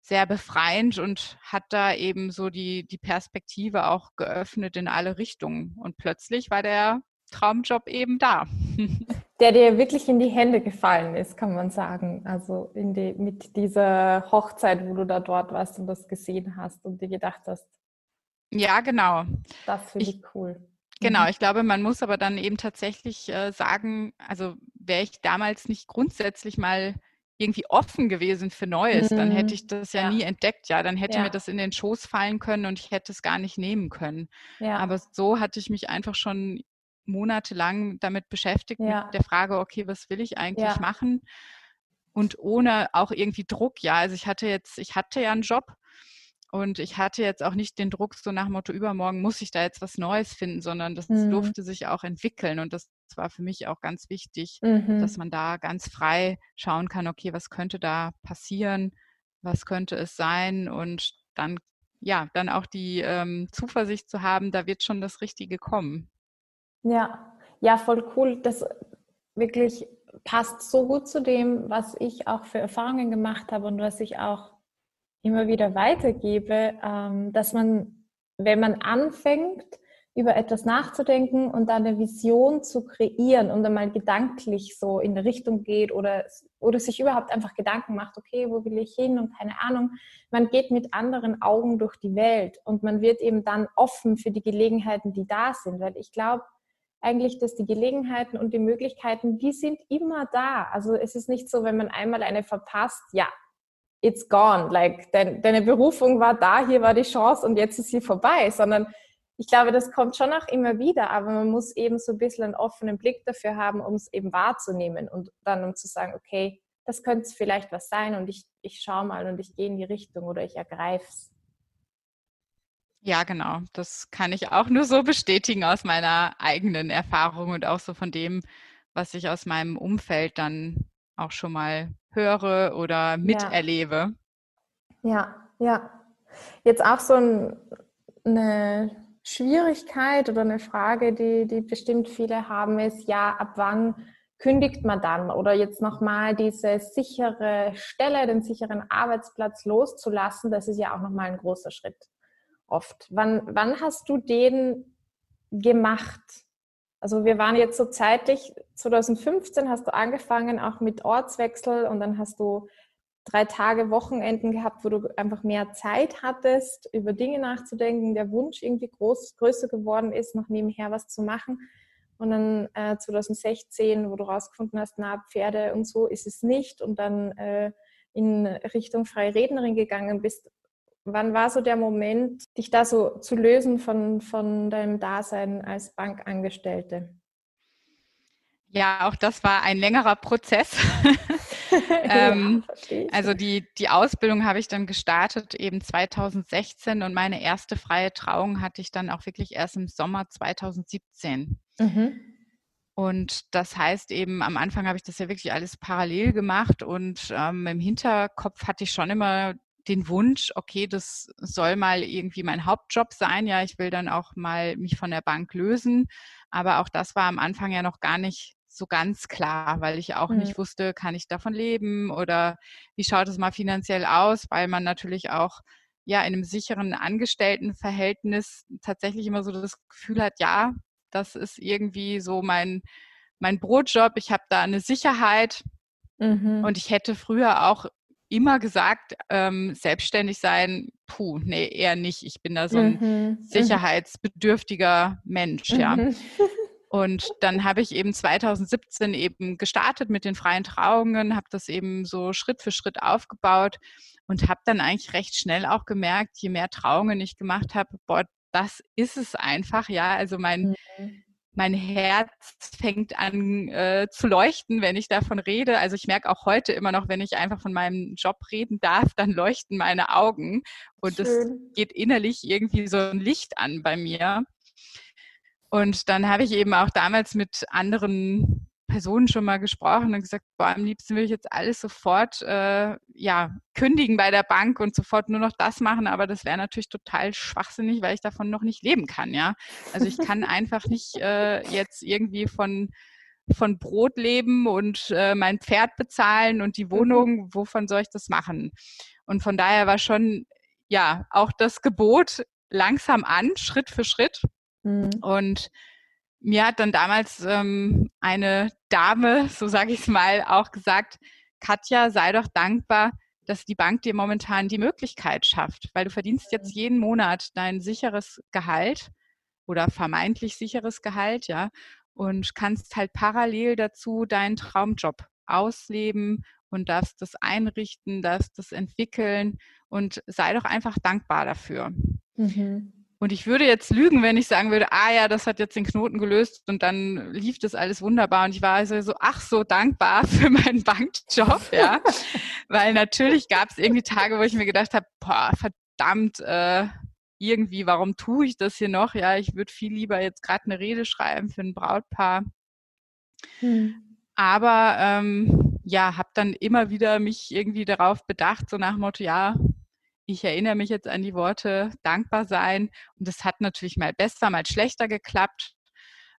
sehr befreiend und hat da eben so die, die Perspektive auch geöffnet in alle Richtungen. Und plötzlich war der Traumjob eben da. Der dir wirklich in die Hände gefallen ist, kann man sagen. Also die, mit dieser Hochzeit, wo du da dort warst und das gesehen hast und dir gedacht hast. Ja, genau. Das finde ich, cool. Genau, mhm. ich glaube, man muss aber dann eben tatsächlich äh, sagen, also wäre ich damals nicht grundsätzlich mal irgendwie offen gewesen für Neues, mhm. dann hätte ich das ja, ja, nie entdeckt. Ja, dann hätte ja. mir das in den Schoß fallen können und ich hätte es gar nicht nehmen können. Ja. Aber so hatte ich mich einfach schon monatelang damit beschäftigt, ja. mit der Frage, okay, was will ich eigentlich ja. machen? Und ohne auch irgendwie Druck, ja. Also ich hatte jetzt, ich hatte ja einen Job und ich hatte jetzt auch nicht den Druck, so nach Motto, übermorgen muss ich da jetzt was Neues finden, sondern das mhm. durfte sich auch entwickeln. Und das war für mich auch ganz wichtig, mhm. dass man da ganz frei schauen kann, okay, was könnte da passieren, was könnte es sein und dann ja, dann auch die ähm, Zuversicht zu haben, da wird schon das Richtige kommen. Ja, ja, voll cool. Das wirklich passt so gut zu dem, was ich auch für Erfahrungen gemacht habe und was ich auch immer wieder weitergebe, ähm, dass man, wenn man anfängt, über etwas nachzudenken und dann eine Vision zu kreieren und einmal gedanklich so in der Richtung geht oder, oder sich überhaupt einfach Gedanken macht, okay, wo will ich hin und keine Ahnung. Man geht mit anderen Augen durch die Welt und man wird eben dann offen für die Gelegenheiten, die da sind, weil ich glaube, eigentlich, dass die Gelegenheiten und die Möglichkeiten, die sind immer da. Also es ist nicht so, wenn man einmal eine verpasst, ja, it's gone. Like, dein, deine Berufung war da, hier war die Chance und jetzt ist sie vorbei, sondern ich glaube, das kommt schon auch immer wieder, aber man muss eben so ein bisschen einen offenen Blick dafür haben, um es eben wahrzunehmen und dann um zu sagen, okay, das könnte vielleicht was sein und ich, ich schaue mal und ich gehe in die Richtung oder ich ergreife es. Ja, genau. Das kann ich auch nur so bestätigen aus meiner eigenen Erfahrung und auch so von dem, was ich aus meinem Umfeld dann auch schon mal höre oder miterlebe. Ja, ja. ja. Jetzt auch so ein, eine Schwierigkeit oder eine Frage, die, die bestimmt viele haben, ist, ja, ab wann kündigt man dann oder jetzt nochmal diese sichere Stelle, den sicheren Arbeitsplatz loszulassen, das ist ja auch nochmal ein großer Schritt oft. Wann, wann hast du den gemacht? Also wir waren jetzt so zeitlich, 2015 hast du angefangen auch mit Ortswechsel und dann hast du drei Tage Wochenenden gehabt, wo du einfach mehr Zeit hattest, über Dinge nachzudenken, der Wunsch irgendwie groß, größer geworden ist, noch nebenher was zu machen. Und dann äh, 2016, wo du rausgefunden hast, na, Pferde und so ist es nicht. Und dann äh, in Richtung freie Rednerin gegangen bist, wann war so der Moment, dich da so zu lösen von, von deinem Dasein als Bankangestellte? Ja, auch das war ein längerer Prozess. [laughs] ähm, ja, also die, die Ausbildung habe ich dann gestartet eben 2016 und meine erste freie Trauung hatte ich dann auch wirklich erst im Sommer 2017. Mhm. Und das heißt eben, am Anfang habe ich das ja wirklich alles parallel gemacht und ähm, im Hinterkopf hatte ich schon immer den Wunsch, okay, das soll mal irgendwie mein Hauptjob sein. Ja, ich will dann auch mal mich von der Bank lösen. Aber auch das war am Anfang ja noch gar nicht so ganz klar, weil ich auch mhm. nicht wusste, kann ich davon leben oder wie schaut es mal finanziell aus, weil man natürlich auch ja in einem sicheren Angestelltenverhältnis tatsächlich immer so das Gefühl hat, ja, das ist irgendwie so mein mein Brotjob, ich habe da eine Sicherheit mhm. und ich hätte früher auch immer gesagt, ähm, selbstständig sein, puh, nee, eher nicht. Ich bin da so ein mhm. mhm. sicherheitsbedürftiger Mensch, ja. Mhm. Und dann [laughs] habe ich eben 2017 eben gestartet mit den freien Trauungen, habe das eben so Schritt für Schritt aufgebaut und habe dann eigentlich recht schnell auch gemerkt, je mehr Trauungen ich gemacht habe, boah, das ist es einfach, ja. Also mein, mhm. Mein Herz fängt an äh, zu leuchten, wenn ich davon rede. Also ich merke auch heute immer noch, wenn ich einfach von meinem Job reden darf, dann leuchten meine Augen und es geht innerlich irgendwie so ein Licht an bei mir. Und dann habe ich eben auch damals mit anderen Personen schon mal gesprochen und gesagt, boah, am liebsten will ich jetzt alles sofort äh, ja, kündigen bei der Bank und sofort nur noch das machen, aber das wäre natürlich total schwachsinnig, weil ich davon noch nicht leben kann, ja. Also ich kann [laughs] einfach nicht äh, jetzt irgendwie von von Brot leben und äh, mein Pferd bezahlen und die mhm. Wohnung, wovon soll ich das machen? Und von daher war schon ja auch das Gebot langsam an, Schritt für Schritt. Mhm. Und mir hat dann damals ähm, eine Dame, so sage ich es mal, auch gesagt, Katja, sei doch dankbar, dass die Bank dir momentan die Möglichkeit schafft, weil du verdienst jetzt mhm. jeden Monat dein sicheres Gehalt oder vermeintlich sicheres Gehalt, ja, und kannst halt parallel dazu deinen Traumjob ausleben und darfst das einrichten, darfst das entwickeln und sei doch einfach dankbar dafür. Mhm. Und ich würde jetzt lügen, wenn ich sagen würde, ah ja, das hat jetzt den Knoten gelöst und dann lief das alles wunderbar. Und ich war also so, ach so dankbar [laughs] für meinen Bankjob, ja. [laughs] Weil natürlich gab es irgendwie Tage, wo ich mir gedacht habe, boah, verdammt, äh, irgendwie, warum tue ich das hier noch? Ja, ich würde viel lieber jetzt gerade eine Rede schreiben für ein Brautpaar. Hm. Aber ähm, ja, habe dann immer wieder mich irgendwie darauf bedacht, so nach dem Motto, ja, ich erinnere mich jetzt an die Worte dankbar sein. Und das hat natürlich mal besser, mal schlechter geklappt,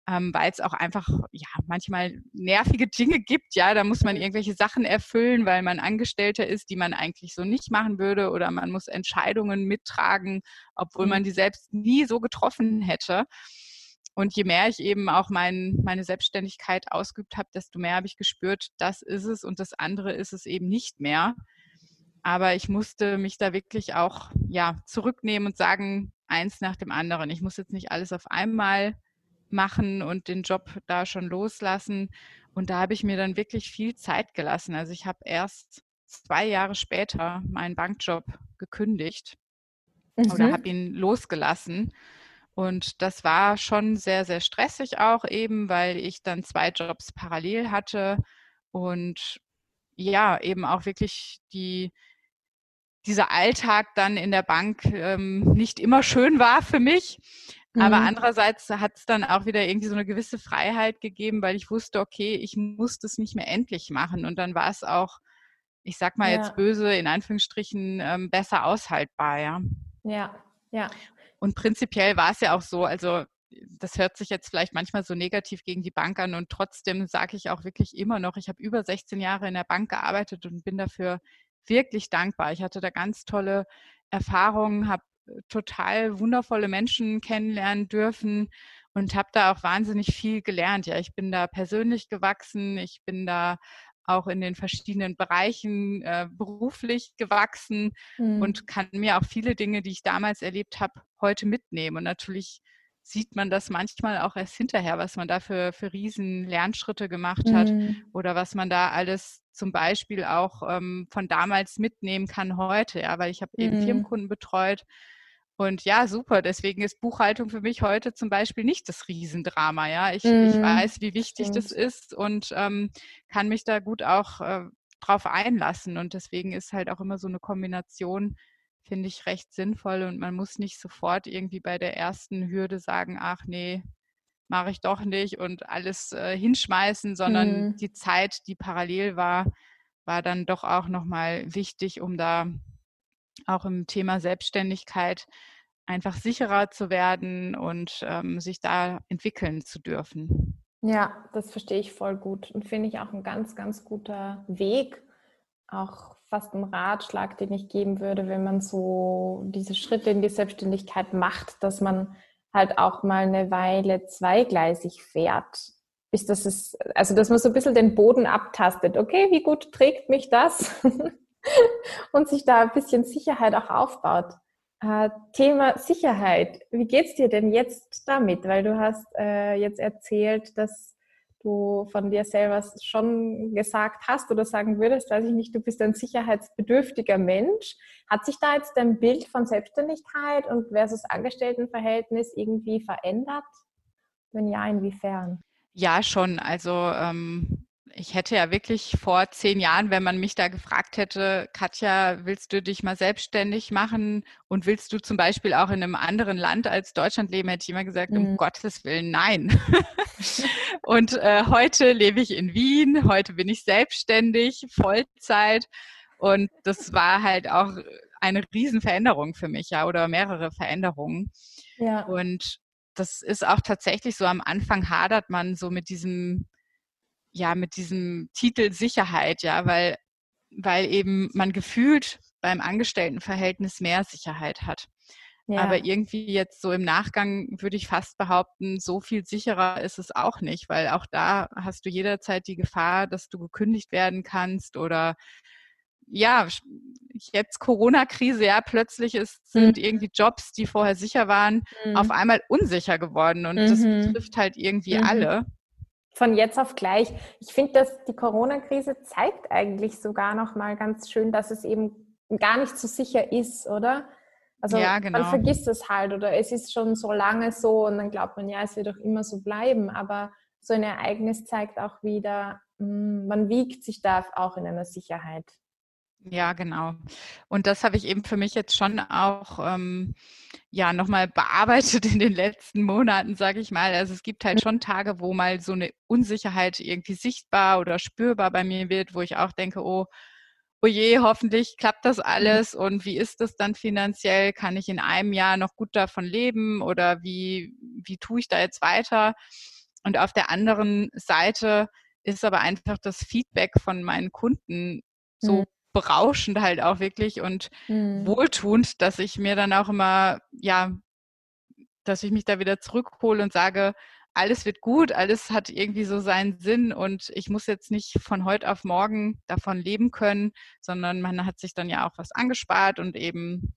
ähm, weil es auch einfach ja manchmal nervige Dinge gibt. Ja, da muss man irgendwelche Sachen erfüllen, weil man Angestellter ist, die man eigentlich so nicht machen würde, oder man muss Entscheidungen mittragen, obwohl mhm. man die selbst nie so getroffen hätte. Und je mehr ich eben auch mein, meine Selbstständigkeit ausgeübt habe, desto mehr habe ich gespürt, das ist es und das andere ist es eben nicht mehr. Aber ich musste mich da wirklich auch ja, zurücknehmen und sagen, eins nach dem anderen. Ich muss jetzt nicht alles auf einmal machen und den Job da schon loslassen. Und da habe ich mir dann wirklich viel Zeit gelassen. Also ich habe erst zwei Jahre später meinen Bankjob gekündigt mhm. oder habe ihn losgelassen. Und das war schon sehr, sehr stressig auch eben, weil ich dann zwei Jobs parallel hatte und ja, eben auch wirklich die, dieser Alltag dann in der Bank ähm, nicht immer schön war für mich. Mhm. Aber andererseits hat es dann auch wieder irgendwie so eine gewisse Freiheit gegeben, weil ich wusste, okay, ich muss das nicht mehr endlich machen. Und dann war es auch, ich sag mal ja. jetzt böse, in Anführungsstrichen, ähm, besser aushaltbar, ja. Ja, ja. Und prinzipiell war es ja auch so, also das hört sich jetzt vielleicht manchmal so negativ gegen die Bank an und trotzdem sage ich auch wirklich immer noch, ich habe über 16 Jahre in der Bank gearbeitet und bin dafür wirklich dankbar. Ich hatte da ganz tolle Erfahrungen, habe äh, total wundervolle Menschen kennenlernen dürfen und habe da auch wahnsinnig viel gelernt. Ja, ich bin da persönlich gewachsen, ich bin da auch in den verschiedenen Bereichen äh, beruflich gewachsen mhm. und kann mir auch viele Dinge, die ich damals erlebt habe, heute mitnehmen. Und natürlich sieht man das manchmal auch erst hinterher, was man da für, für riesen Lernschritte gemacht hat mhm. oder was man da alles zum Beispiel auch ähm, von damals mitnehmen kann heute, ja, weil ich habe eben mhm. Firmenkunden betreut. Und ja, super. Deswegen ist Buchhaltung für mich heute zum Beispiel nicht das Riesendrama. Ja, ich, mhm. ich weiß, wie wichtig Stimmt. das ist und ähm, kann mich da gut auch äh, drauf einlassen. Und deswegen ist halt auch immer so eine Kombination, finde ich, recht sinnvoll. Und man muss nicht sofort irgendwie bei der ersten Hürde sagen, ach nee, mache ich doch nicht und alles äh, hinschmeißen, sondern mhm. die Zeit, die parallel war, war dann doch auch nochmal wichtig, um da auch im Thema Selbstständigkeit einfach sicherer zu werden und ähm, sich da entwickeln zu dürfen. Ja, das verstehe ich voll gut und finde ich auch ein ganz, ganz guter Weg, auch fast ein Ratschlag, den ich geben würde, wenn man so diese Schritte in die Selbstständigkeit macht, dass man halt auch mal eine Weile zweigleisig fährt. Bis das ist, also dass man so ein bisschen den Boden abtastet. Okay, wie gut trägt mich das? [laughs] und sich da ein bisschen Sicherheit auch aufbaut. Äh, Thema Sicherheit. Wie geht's dir denn jetzt damit? Weil du hast äh, jetzt erzählt, dass du von dir selber schon gesagt hast oder sagen würdest, weiß ich nicht, du bist ein sicherheitsbedürftiger Mensch. Hat sich da jetzt dein Bild von Selbstständigkeit und versus Angestelltenverhältnis irgendwie verändert? Wenn ja, inwiefern? Ja, schon. Also ähm, ich hätte ja wirklich vor zehn Jahren, wenn man mich da gefragt hätte, Katja, willst du dich mal selbstständig machen und willst du zum Beispiel auch in einem anderen Land als Deutschland leben, hätte ich immer gesagt, mhm. um Gottes Willen, nein. [laughs] und äh, heute lebe ich in Wien, heute bin ich selbstständig, Vollzeit und das war halt auch eine Riesenveränderung für mich, ja, oder mehrere Veränderungen. Ja. Und das ist auch tatsächlich so, am Anfang hadert man so mit diesem ja, mit diesem Titel Sicherheit, ja, weil, weil eben man gefühlt beim Angestelltenverhältnis mehr Sicherheit hat. Ja. Aber irgendwie jetzt so im Nachgang würde ich fast behaupten, so viel sicherer ist es auch nicht, weil auch da hast du jederzeit die Gefahr, dass du gekündigt werden kannst oder ja, jetzt Corona-Krise, ja, plötzlich ist, sind mhm. irgendwie Jobs, die vorher sicher waren, mhm. auf einmal unsicher geworden und mhm. das betrifft halt irgendwie mhm. alle von jetzt auf gleich. Ich finde, dass die Corona-Krise zeigt eigentlich sogar noch mal ganz schön, dass es eben gar nicht so sicher ist, oder? Also ja, genau. man vergisst es halt oder es ist schon so lange so und dann glaubt man, ja, es wird auch immer so bleiben. Aber so ein Ereignis zeigt auch wieder, hm, man wiegt sich da auch in einer Sicherheit. Ja, genau. Und das habe ich eben für mich jetzt schon auch ähm, ja nochmal bearbeitet in den letzten Monaten, sage ich mal. Also es gibt halt schon Tage, wo mal so eine Unsicherheit irgendwie sichtbar oder spürbar bei mir wird, wo ich auch denke, oh, oh je, hoffentlich klappt das mhm. alles und wie ist das dann finanziell? Kann ich in einem Jahr noch gut davon leben oder wie, wie tue ich da jetzt weiter? Und auf der anderen Seite ist aber einfach das Feedback von meinen Kunden so mhm berauschend halt auch wirklich und mhm. wohltuend, dass ich mir dann auch immer, ja, dass ich mich da wieder zurückhole und sage, alles wird gut, alles hat irgendwie so seinen Sinn und ich muss jetzt nicht von heute auf morgen davon leben können, sondern man hat sich dann ja auch was angespart und eben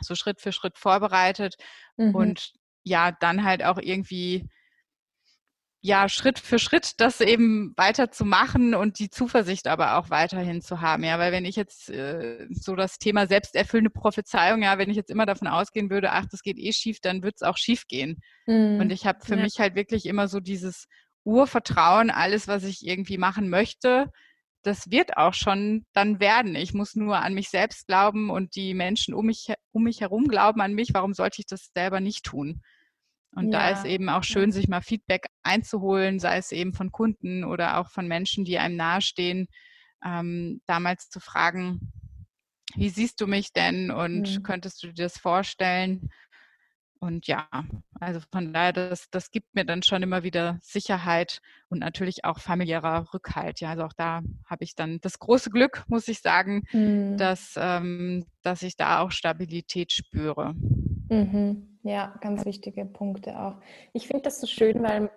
so Schritt für Schritt vorbereitet mhm. und ja, dann halt auch irgendwie ja, Schritt für Schritt das eben weiter zu machen und die Zuversicht aber auch weiterhin zu haben. Ja, weil wenn ich jetzt äh, so das Thema selbsterfüllende Prophezeiung, ja, wenn ich jetzt immer davon ausgehen würde, ach, das geht eh schief, dann wird es auch schief gehen. Mhm. Und ich habe für ja. mich halt wirklich immer so dieses Urvertrauen, alles, was ich irgendwie machen möchte, das wird auch schon dann werden. Ich muss nur an mich selbst glauben und die Menschen um mich, um mich herum glauben an mich. Warum sollte ich das selber nicht tun? Und ja. da ist eben auch schön, sich mal Feedback einzuholen, sei es eben von Kunden oder auch von Menschen, die einem nahestehen, ähm, damals zu fragen, wie siehst du mich denn und mhm. könntest du dir das vorstellen? Und ja, also von daher, das, das gibt mir dann schon immer wieder Sicherheit und natürlich auch familiärer Rückhalt. Ja, also auch da habe ich dann das große Glück, muss ich sagen, mhm. dass, ähm, dass ich da auch Stabilität spüre. Mhm. Ja, ganz wichtige Punkte auch. Ich finde das so schön, weil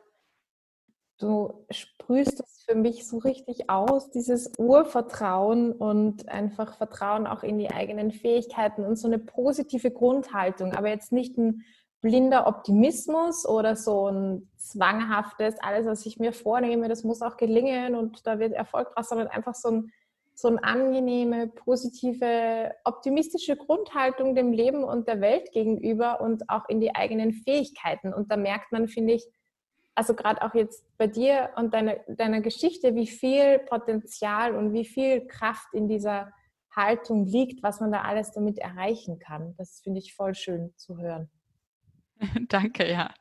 du sprühst es für mich so richtig aus, dieses Urvertrauen und einfach Vertrauen auch in die eigenen Fähigkeiten und so eine positive Grundhaltung, aber jetzt nicht ein blinder Optimismus oder so ein zwanghaftes, alles, was ich mir vornehme, das muss auch gelingen und da wird Erfolg draus, sondern einfach so ein so eine angenehme, positive, optimistische Grundhaltung dem Leben und der Welt gegenüber und auch in die eigenen Fähigkeiten. Und da merkt man, finde ich, also gerade auch jetzt bei dir und deiner, deiner Geschichte, wie viel Potenzial und wie viel Kraft in dieser Haltung liegt, was man da alles damit erreichen kann. Das finde ich voll schön zu hören. [laughs] Danke, ja.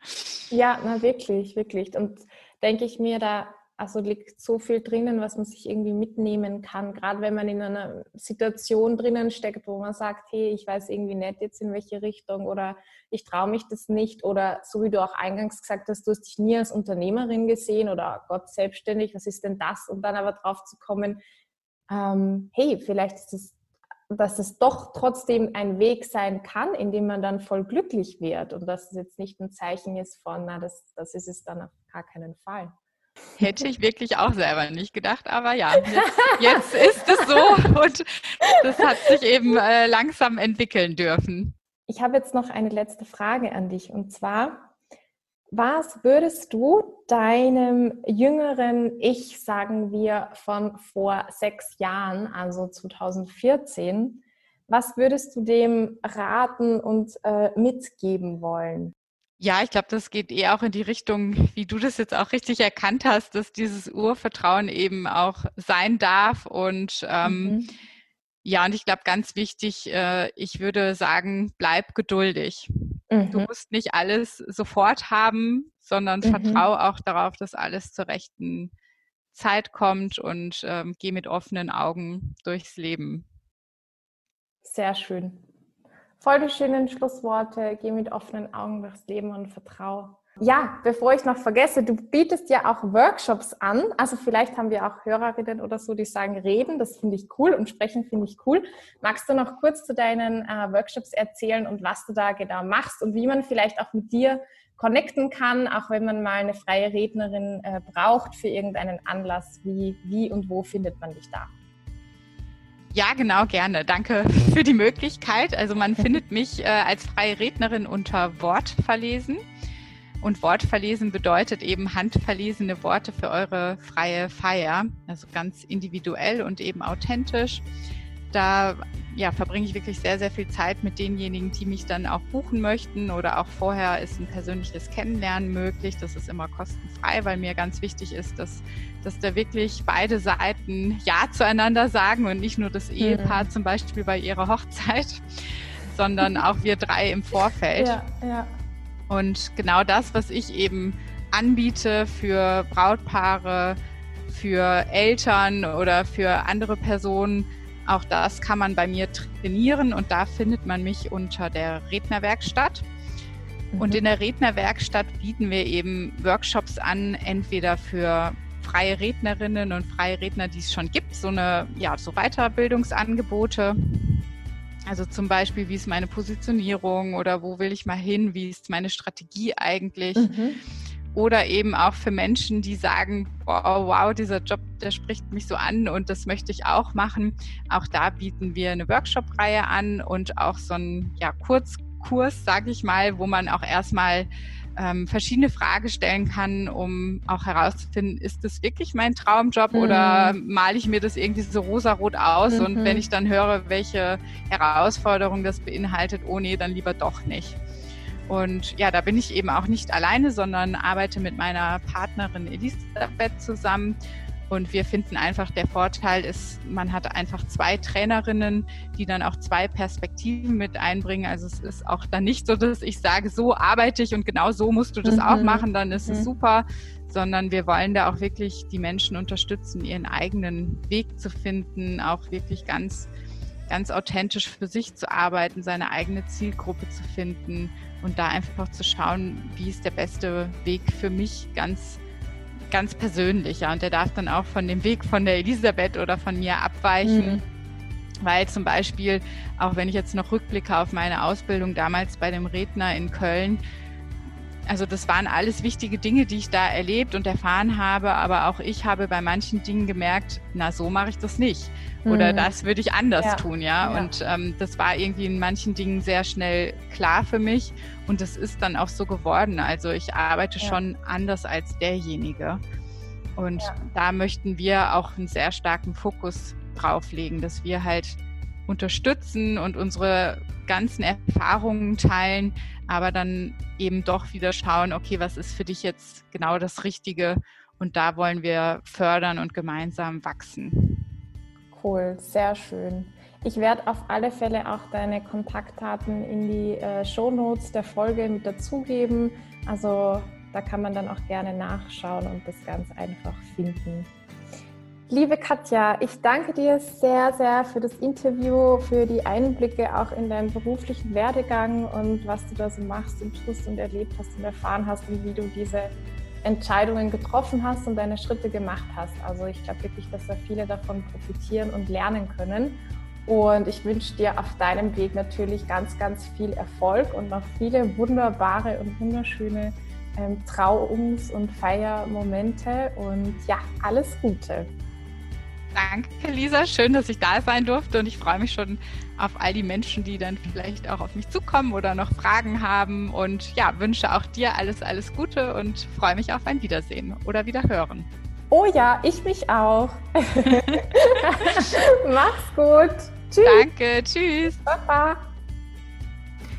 Ja, na wirklich, wirklich. Und denke ich mir, da also liegt so viel drinnen, was man sich irgendwie mitnehmen kann, gerade wenn man in einer Situation drinnen steckt, wo man sagt, hey, ich weiß irgendwie nicht jetzt in welche Richtung oder ich traue mich das nicht oder so wie du auch eingangs gesagt hast, du hast dich nie als Unternehmerin gesehen oder Gott selbstständig, was ist denn das? Und dann aber drauf zu kommen, ähm, hey, vielleicht ist es dass es doch trotzdem ein Weg sein kann, in dem man dann voll glücklich wird und dass es jetzt nicht ein Zeichen ist von, na, das, das ist es dann auf gar keinen Fall. Hätte ich wirklich auch selber nicht gedacht, aber ja, jetzt, jetzt ist es so und das hat sich eben äh, langsam entwickeln dürfen. Ich habe jetzt noch eine letzte Frage an dich und zwar, was würdest du deinem jüngeren Ich, sagen wir, von vor sechs Jahren, also 2014, was würdest du dem raten und äh, mitgeben wollen? Ja, ich glaube, das geht eher auch in die Richtung, wie du das jetzt auch richtig erkannt hast, dass dieses Urvertrauen eben auch sein darf. Und ähm, mhm. ja, und ich glaube, ganz wichtig, äh, ich würde sagen, bleib geduldig. Mhm. Du musst nicht alles sofort haben, sondern mhm. vertraue auch darauf, dass alles zur rechten Zeit kommt und ähm, geh mit offenen Augen durchs Leben. Sehr schön. Voll die schönen Schlussworte. Geh mit offenen Augen durchs Leben und vertraue. Ja, bevor ich noch vergesse, du bietest ja auch Workshops an. Also vielleicht haben wir auch Hörerinnen oder so, die sagen, reden, das finde ich cool und sprechen finde ich cool. Magst du noch kurz zu deinen äh, Workshops erzählen und was du da genau machst und wie man vielleicht auch mit dir connecten kann, auch wenn man mal eine freie Rednerin äh, braucht für irgendeinen Anlass? Wie, wie und wo findet man dich da? Ja, genau, gerne. Danke [laughs] für die Möglichkeit. Also man findet mich äh, als freie Rednerin unter Wortverlesen. Und Wortverlesen bedeutet eben handverlesene Worte für eure freie Feier. Also ganz individuell und eben authentisch da ja, verbringe ich wirklich sehr, sehr viel Zeit mit denjenigen, die mich dann auch buchen möchten oder auch vorher ist ein persönliches Kennenlernen möglich. Das ist immer kostenfrei, weil mir ganz wichtig ist, dass, dass da wirklich beide Seiten Ja zueinander sagen und nicht nur das. Ehepaar mhm. zum Beispiel bei ihrer Hochzeit, sondern auch wir drei im Vorfeld. Ja, ja. Und genau das, was ich eben anbiete für Brautpaare, für Eltern oder für andere Personen, auch das kann man bei mir trainieren und da findet man mich unter der Rednerwerkstatt. Mhm. Und in der Rednerwerkstatt bieten wir eben Workshops an, entweder für freie Rednerinnen und freie Redner, die es schon gibt, so eine, ja, so Weiterbildungsangebote. Also zum Beispiel, wie ist meine Positionierung oder wo will ich mal hin, wie ist meine Strategie eigentlich? Mhm oder eben auch für Menschen, die sagen, oh, wow, dieser Job, der spricht mich so an und das möchte ich auch machen. Auch da bieten wir eine Workshop-Reihe an und auch so einen ja, Kurzkurs, sage ich mal, wo man auch erstmal ähm, verschiedene Fragen stellen kann, um auch herauszufinden, ist das wirklich mein Traumjob mhm. oder male ich mir das irgendwie so rosarot aus? Mhm. Und wenn ich dann höre, welche Herausforderung das beinhaltet, oh nee, dann lieber doch nicht. Und ja, da bin ich eben auch nicht alleine, sondern arbeite mit meiner Partnerin Elisabeth zusammen. Und wir finden einfach, der Vorteil ist, man hat einfach zwei Trainerinnen, die dann auch zwei Perspektiven mit einbringen. Also es ist auch dann nicht so, dass ich sage, so arbeite ich und genau so musst du das mhm. auch machen, dann ist mhm. es super, sondern wir wollen da auch wirklich die Menschen unterstützen, ihren eigenen Weg zu finden, auch wirklich ganz, ganz authentisch für sich zu arbeiten, seine eigene Zielgruppe zu finden und da einfach zu schauen, wie ist der beste Weg für mich ganz ganz persönlich. Ja. Und der darf dann auch von dem Weg von der Elisabeth oder von mir abweichen. Mhm. Weil zum Beispiel, auch wenn ich jetzt noch rückblicke auf meine Ausbildung damals bei dem Redner in Köln, also das waren alles wichtige Dinge, die ich da erlebt und erfahren habe, aber auch ich habe bei manchen Dingen gemerkt, na so mache ich das nicht oder mhm. das würde ich anders ja. tun, ja. ja. Und ähm, das war irgendwie in manchen Dingen sehr schnell klar für mich und das ist dann auch so geworden. Also ich arbeite ja. schon anders als derjenige und da möchten wir auch einen sehr starken Fokus drauf legen, dass wir halt unterstützen und unsere ganzen Erfahrungen teilen, aber dann eben doch wieder schauen, okay, was ist für dich jetzt genau das Richtige? Und da wollen wir fördern und gemeinsam wachsen. Cool, sehr schön. Ich werde auf alle Fälle auch deine Kontaktdaten in die äh, Shownotes der Folge mit dazugeben. Also da kann man dann auch gerne nachschauen und das ganz einfach finden. Liebe Katja, ich danke dir sehr, sehr für das Interview, für die Einblicke auch in deinen beruflichen Werdegang und was du da so machst und tust und erlebt hast und erfahren hast und wie du diese Entscheidungen getroffen hast und deine Schritte gemacht hast. Also ich glaube wirklich, dass da viele davon profitieren und lernen können. Und ich wünsche dir auf deinem Weg natürlich ganz, ganz viel Erfolg und noch viele wunderbare und wunderschöne ähm, Trauungs- und Feiermomente. Und ja, alles Gute. Danke, Lisa. Schön, dass ich da sein durfte und ich freue mich schon auf all die Menschen, die dann vielleicht auch auf mich zukommen oder noch Fragen haben. Und ja, wünsche auch dir alles, alles Gute und freue mich auf ein Wiedersehen oder Wiederhören. Oh ja, ich mich auch. [laughs] Mach's gut. Tschüss. Danke, tschüss. Baba.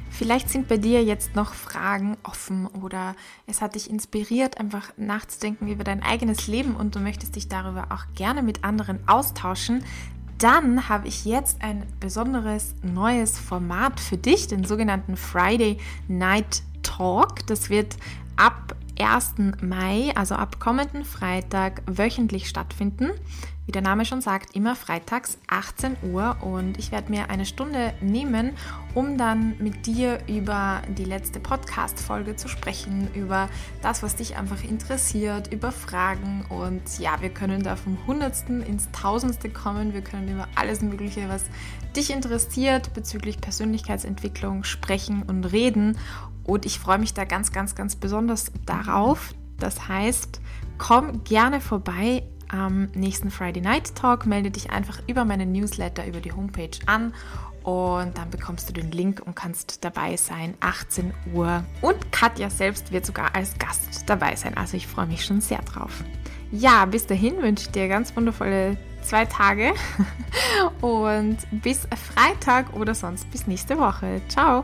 Vielleicht sind bei dir jetzt noch Fragen offen oder es hat dich inspiriert, einfach nachzudenken über dein eigenes Leben und du möchtest dich darüber auch gerne mit anderen austauschen. Dann habe ich jetzt ein besonderes neues Format für dich, den sogenannten Friday Night Talk. Das wird ab 1. Mai, also ab kommenden Freitag, wöchentlich stattfinden. Wie der Name schon sagt, immer freitags 18 Uhr und ich werde mir eine Stunde nehmen, um dann mit dir über die letzte Podcast-Folge zu sprechen, über das, was dich einfach interessiert, über Fragen und ja, wir können da vom Hundertsten ins Tausendste kommen. Wir können über alles Mögliche, was dich interessiert bezüglich Persönlichkeitsentwicklung sprechen und reden und ich freue mich da ganz, ganz, ganz besonders darauf. Das heißt, komm gerne vorbei am nächsten Friday Night Talk. Melde dich einfach über meinen Newsletter über die Homepage an und dann bekommst du den Link und kannst dabei sein, 18 Uhr. Und Katja selbst wird sogar als Gast dabei sein. Also ich freue mich schon sehr drauf. Ja, bis dahin wünsche ich dir ganz wundervolle zwei Tage [laughs] und bis Freitag oder sonst bis nächste Woche. Ciao!